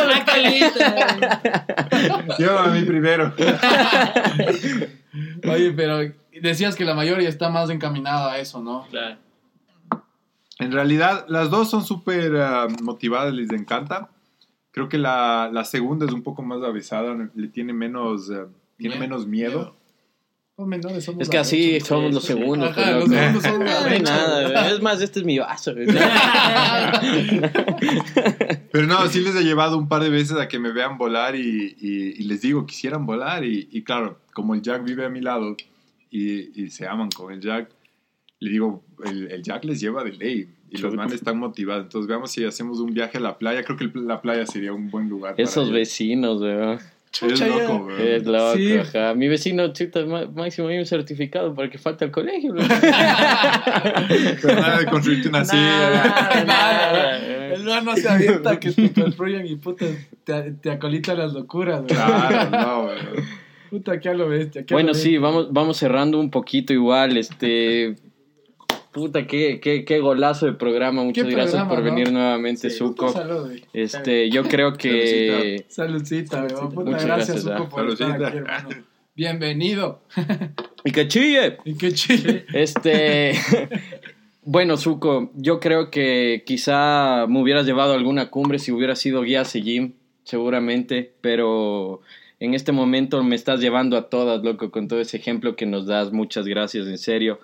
Speaker 4: Ah.
Speaker 1: Llévame a mí primero.
Speaker 3: Oye, pero decías que la mayoría está más encaminada a eso, ¿no?
Speaker 4: Claro.
Speaker 1: En realidad, las dos son súper ah, motivadas, les encanta. Creo que la, la segunda es un poco más avisada, le tiene menos, eh, tiene
Speaker 3: Miedo.
Speaker 1: menos miedo.
Speaker 3: Los menores somos
Speaker 2: Es que así
Speaker 3: arrechos,
Speaker 2: somos los segundos.
Speaker 3: Ajá, los segundos son
Speaker 2: No hay nada. Es más, este es mi vaso.
Speaker 1: Pero no, sí les he llevado un par de veces a que me vean volar y, y- y les digo, quisieran volar. Y, y claro, como el Jack vive a mi lado y, y se aman con el Jack, le digo, el, el Jack les lleva de ley. Y los manes están motivados. Entonces veamos si hacemos un viaje a la playa. Creo que el- la playa sería un buen lugar.
Speaker 2: Esos vecinos, güey.
Speaker 1: Es loco, güey.
Speaker 2: Es loco,
Speaker 3: Sí.
Speaker 2: ajá. Mi vecino, chuta, máximo hay un certificado para que falte al colegio. güey.
Speaker 1: Pero nada de construirte una silla.
Speaker 2: Nada, nada,
Speaker 3: El man no se avienta que te construyan y puta, te, te acolita las locuras, güey.
Speaker 1: Claro, no, güey.
Speaker 3: Puta, que a lo bestia.
Speaker 2: Bueno,
Speaker 3: lo
Speaker 2: sí, vamos, vamos cerrando un poquito igual, este... Puta, qué, qué, qué golazo de programa. Muchas gracias
Speaker 3: programa,
Speaker 2: por
Speaker 3: ¿no?
Speaker 2: venir nuevamente,
Speaker 3: Sí,
Speaker 2: Zuko.
Speaker 3: salud.
Speaker 2: Este, yo creo que...
Speaker 3: Saludcita, güey.
Speaker 4: Saludcita.
Speaker 3: Puta,
Speaker 2: Muchas
Speaker 3: gracias, Zuko,
Speaker 2: ah.
Speaker 3: por estar aquí, hermano. Bienvenido.
Speaker 2: ¡Y que chille!
Speaker 3: Y qué chile.
Speaker 2: Este. bueno, Zuko, yo creo que quizá me hubieras llevado a alguna cumbre si hubiera sido guía Sejim, seguramente, pero en este momento me estás llevando a todas, loco, con todo ese ejemplo que nos das. Muchas gracias, en serio.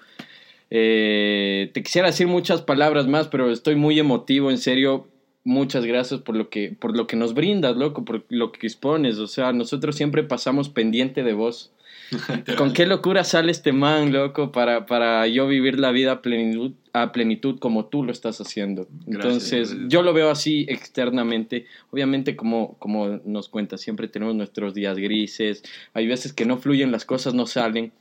Speaker 2: Eh, te quisiera decir muchas palabras más, pero estoy muy emotivo, en serio. Muchas gracias por lo que por lo que nos brindas, loco, por lo que expones. O sea, nosotros siempre pasamos pendiente de vos. ¿Con qué locura sale este man, loco, para, para yo vivir la vida a plenitud, a plenitud como tú lo estás haciendo? Entonces,
Speaker 1: gracias.
Speaker 2: yo lo veo así externamente. Obviamente, como, como nos cuenta, siempre tenemos nuestros días grises. Hay veces que no fluyen, las cosas no salen.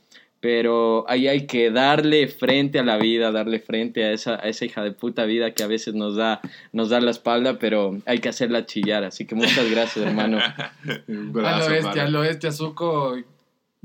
Speaker 2: Pero ahí hay que darle frente a la vida, darle frente a esa, a esa hija de puta vida que a veces nos da, nos da la espalda, pero hay que hacerla chillar. Así que muchas gracias, hermano.
Speaker 1: Un
Speaker 3: A
Speaker 1: brazo,
Speaker 3: lo bestia, a lo Zuko.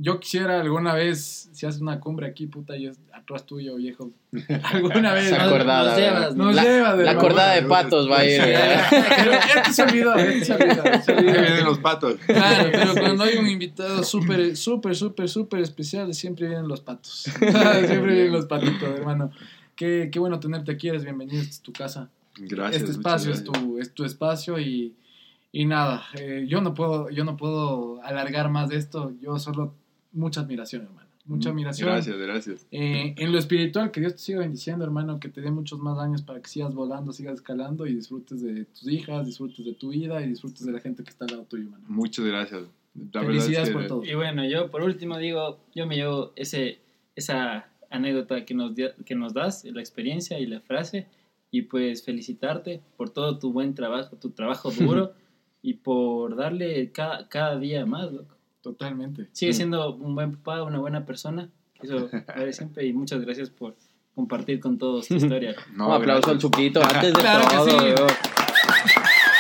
Speaker 3: Yo quisiera alguna vez, si haces una cumbre aquí, puta, yo atrás tuyo, viejo. Alguna vez.
Speaker 2: Esa
Speaker 3: ¿no?
Speaker 2: acordada.
Speaker 4: Nos llevas,
Speaker 3: Nos
Speaker 2: la,
Speaker 3: lleva de
Speaker 2: la acordada de patos va a ir.
Speaker 3: Este se olvidó, se olvidó,
Speaker 1: vienen los patos.
Speaker 3: Claro, pero cuando hay un invitado súper, súper, súper, súper especial, siempre vienen los patos. siempre vienen los patitos, hermano. Qué, qué bueno tenerte aquí, eres bienvenido, esta es tu casa.
Speaker 1: Gracias.
Speaker 3: este espacio es tu, es tu espacio y, y nada, eh, yo, no puedo, yo no puedo alargar más de esto, yo solo mucha admiración, hermano. Mucha admiración.
Speaker 1: Gracias, gracias.
Speaker 3: Eh, en lo espiritual, que Dios te siga bendiciendo, hermano, que te dé muchos más años para que sigas volando, sigas escalando y disfrutes de tus hijas, disfrutes de tu vida y disfrutes de la gente que está al lado tuyo, hermano.
Speaker 1: Muchas gracias. La verdad
Speaker 3: Felicidades
Speaker 1: es que-
Speaker 3: por todo.
Speaker 4: Y bueno, yo por último digo, yo me llevo ese, esa anécdota que nos, que nos das, la experiencia y la frase, y pues felicitarte por todo tu buen trabajo, tu trabajo duro, y por darle cada, cada día más, loco.
Speaker 3: Totalmente.
Speaker 4: Sigue
Speaker 2: Mm.
Speaker 4: siendo un buen papá, una buena persona, eso siempre, y muchas gracias por compartir con todos tu historia.
Speaker 1: No,
Speaker 2: un aplauso al
Speaker 1: gracias.
Speaker 2: Chuquito antes de
Speaker 3: Claro que
Speaker 2: todo.
Speaker 3: sí.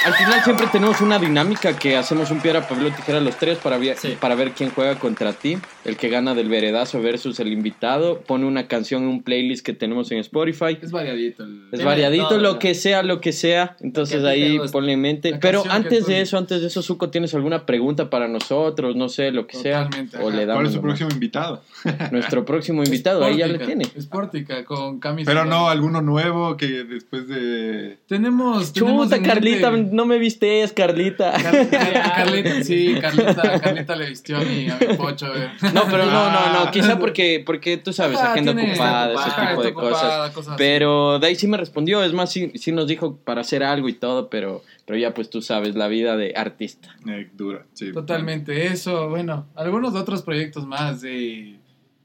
Speaker 2: Al final siempre tenemos una dinámica que hacemos un piedra, papel o tijera los tres para,
Speaker 4: Sí.
Speaker 2: para ver quién juega contra ti. El que gana del veredazo versus el invitado. Pone una canción en un playlist que tenemos en Spotify.
Speaker 3: Es variadito. el-
Speaker 2: Es variadito,
Speaker 4: todo,
Speaker 2: lo
Speaker 4: ¿no?
Speaker 2: que sea, lo que sea. Entonces
Speaker 4: Lo que
Speaker 2: ahí ponle en mente. Pero antes
Speaker 3: tú-
Speaker 2: de eso, antes de eso, Zuko, ¿tienes alguna pregunta para nosotros? No sé, lo que sea.
Speaker 3: Totalmente,
Speaker 2: O le
Speaker 1: ¿Cuál
Speaker 2: damos
Speaker 1: es su próximo invitado?
Speaker 2: nuestro próximo invitado. Ahí ya le
Speaker 3: Sportica,
Speaker 2: tiene.
Speaker 3: Sportica, con camisa.
Speaker 1: Pero no, alguno nuevo que después de...
Speaker 3: Tenemos. tenemos
Speaker 2: Chuta,
Speaker 3: en
Speaker 2: Carlita,
Speaker 3: mente-
Speaker 2: no me vistes, Carlita.
Speaker 3: Car- Car- Carlita, sí, Carlita, Carlita le vistió a mi, a mi pocho, eh.
Speaker 2: No, pero no, no, no.
Speaker 1: Ah.
Speaker 2: Quizá porque, porque tú sabes, agenda
Speaker 3: tiene-
Speaker 2: ocupada, ese tipo de cosas. Pero de ahí sí me respondió. Es más, sí, sí nos dijo para hacer algo y todo, pero, pero ya pues tú sabes, la vida de artista.
Speaker 1: Eh, dura, sí.
Speaker 3: Totalmente, eso, bueno, algunos otros proyectos más. eh,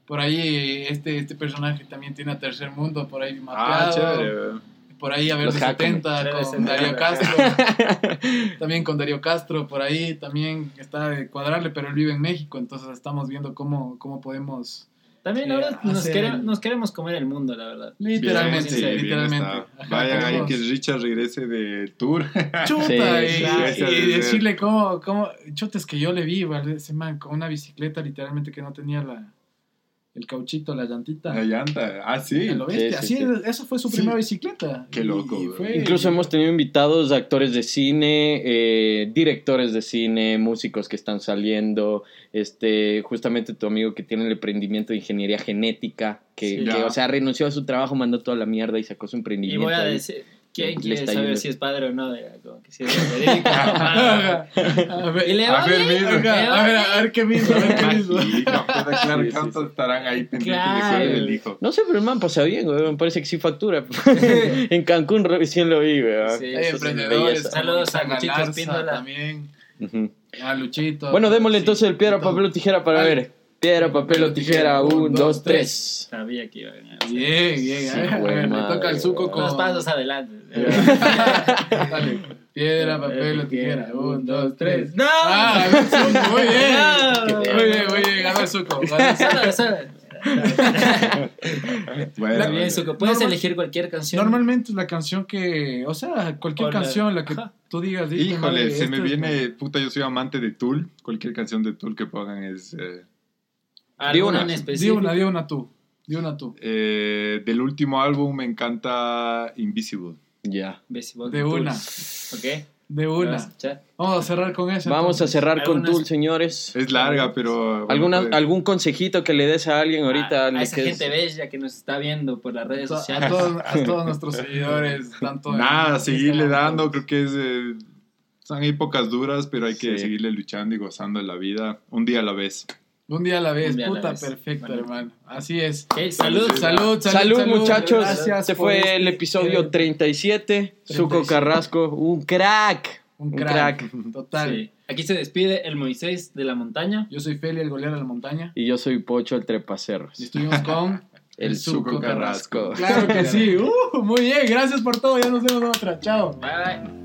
Speaker 3: por ahí este, este personaje también tiene a Tercer Mundo, por ahí
Speaker 1: Ah,
Speaker 3: mapeado.
Speaker 1: chévere.
Speaker 3: Por ahí a ver
Speaker 2: Los
Speaker 3: de
Speaker 2: Hakuna.
Speaker 3: 70
Speaker 4: Chévere,
Speaker 3: con. Darío Castro. también con Darío Castro, por ahí también está de cuadrarle, pero él vive en México, entonces estamos viendo cómo, cómo podemos...
Speaker 4: También
Speaker 3: Eh,
Speaker 4: ahora nos,
Speaker 3: hacer-
Speaker 4: quere- nos queremos comer el mundo, la verdad.
Speaker 3: Literalmente,
Speaker 1: Sí,
Speaker 3: literalmente.
Speaker 1: está.
Speaker 3: Ajá,
Speaker 1: Vayan ahí
Speaker 3: queremos-
Speaker 1: que Richard regrese de tour.
Speaker 3: Chuta,
Speaker 2: Sí,
Speaker 3: y, decirle cómo, cómo, chuta, es que yo le vi igual ese man con una bicicleta literalmente que no tenía la, el cauchito, la llantita.
Speaker 1: La llanta. Ah, sí.
Speaker 3: Lo.
Speaker 2: Sí, sí,
Speaker 3: Así,
Speaker 2: sí.
Speaker 3: eso fue su
Speaker 1: Sí.
Speaker 3: primera bicicleta.
Speaker 1: Qué
Speaker 3: Y-
Speaker 1: loco,
Speaker 3: y
Speaker 1: güey.
Speaker 3: fue-
Speaker 2: Incluso hemos tenido invitados, actores de cine, eh, directores de cine, músicos que están saliendo, este, justamente tu amigo que tiene el emprendimiento de ingeniería genética, que,
Speaker 1: Sí.
Speaker 2: que,
Speaker 1: Ya.
Speaker 2: o sea, renunció a su trabajo, mandó toda la mierda y sacó su
Speaker 4: Y
Speaker 2: emprendimiento.
Speaker 4: voy a decir, ¿Quién quiere saber
Speaker 2: yendo.
Speaker 4: si es padre o no? Era como que si es verídico.
Speaker 3: A ver,
Speaker 4: Y le va
Speaker 1: A ver,
Speaker 4: bien,
Speaker 1: mismo.
Speaker 4: le va
Speaker 3: ajá, a ver, a ver qué mismo, a ver qué mismo.
Speaker 1: Pues, claro,
Speaker 2: Sí, sí,
Speaker 1: ¿cuántos estarán ahí pendientes
Speaker 4: Claro.
Speaker 1: de el hijo?
Speaker 2: No sé, pero el man pasa bien, güey. Me parece que sí factura. en Cancún recién lo vi, güey.
Speaker 4: Sí, eso sí,
Speaker 3: emprendedores.
Speaker 4: Saludos a Luchito Espíndola.
Speaker 3: También.
Speaker 2: Ujú.
Speaker 3: A Luchito.
Speaker 2: Bueno, démosle
Speaker 3: Sí,
Speaker 2: entonces el piedra, papel o tijera para ver. Piedra, papel o tijera. Un, dos, tres.
Speaker 4: Sabía que iba a ganar.
Speaker 3: Bien, bien.
Speaker 2: Sí,
Speaker 3: a ver, a
Speaker 2: güey,
Speaker 3: ver, le
Speaker 2: madre,
Speaker 3: toca al suco con.
Speaker 4: Dos pasos adelante.
Speaker 3: Dale. Piedra, papel o tijera. Un, dos, tres.
Speaker 4: ¡No!
Speaker 3: Ah, el suco, muy bien.
Speaker 4: No.
Speaker 3: Muy bien, muy bien. Ganó el suco. el.
Speaker 1: Bueno,
Speaker 3: La-
Speaker 4: Bien. Suco. Puedes
Speaker 3: Normal-
Speaker 4: elegir cualquier canción.
Speaker 3: Normalmente es la canción que. O sea, cualquier canción, la que
Speaker 4: Ajá.
Speaker 3: tú digas. "Hijo,
Speaker 1: Híjole, se me viene, puta, yo soy amante de Tool. Cualquier canción de Tool que pongan es... eh,
Speaker 4: ¿Alguna
Speaker 2: Di
Speaker 4: en
Speaker 2: una.
Speaker 3: Di una, di una tú. Di una tú.
Speaker 1: eh, del último álbum me encanta Invisible.
Speaker 2: Ya.
Speaker 4: Baseball
Speaker 3: De una.
Speaker 4: Ok.
Speaker 3: De
Speaker 4: ¿Vas a
Speaker 3: una. Vamos a cerrar con esa.
Speaker 2: Vamos a cerrar con Tool, señores.
Speaker 1: Es larga, pero... bueno,
Speaker 2: ¿Alguna,
Speaker 1: pues,
Speaker 2: ¿Algún consejito que le des a alguien ahorita?
Speaker 4: a,
Speaker 2: al
Speaker 4: a esa
Speaker 2: que es-
Speaker 4: gente bella que nos está viendo por las redes
Speaker 3: A,
Speaker 4: sociales.
Speaker 3: todos, a todos nuestros seguidores, tanto en
Speaker 1: Nada, seguirle dando, creo que es... eh, son épocas duras, pero hay que
Speaker 2: Sí.
Speaker 1: seguirle luchando y gozando de la vida, un día a la vez.
Speaker 3: Un día a la vez,
Speaker 4: Un la
Speaker 3: puta,
Speaker 4: vez.
Speaker 3: perfecto,
Speaker 4: Bueno.
Speaker 3: hermano. Así es.
Speaker 4: Salud.
Speaker 3: Salud, salud,
Speaker 2: Salud, muchachos.
Speaker 3: Gracias
Speaker 2: Este
Speaker 3: por
Speaker 2: fue
Speaker 3: este,
Speaker 2: el episodio
Speaker 3: eh,
Speaker 2: 37. Suco
Speaker 3: 37.
Speaker 2: Carrasco, un crack.
Speaker 3: Un crack. Total.
Speaker 4: Sí. Aquí se despide el Moisés de la montaña.
Speaker 3: Yo soy Feli, el goleador de la montaña.
Speaker 2: Y yo soy Pocho el Trepacerros.
Speaker 3: Y estuvimos con
Speaker 2: El Suco Carrasco.
Speaker 3: Claro que sí. Uh, muy bien, gracias por todo. Ya nos vemos en otra. Chao.
Speaker 4: Bye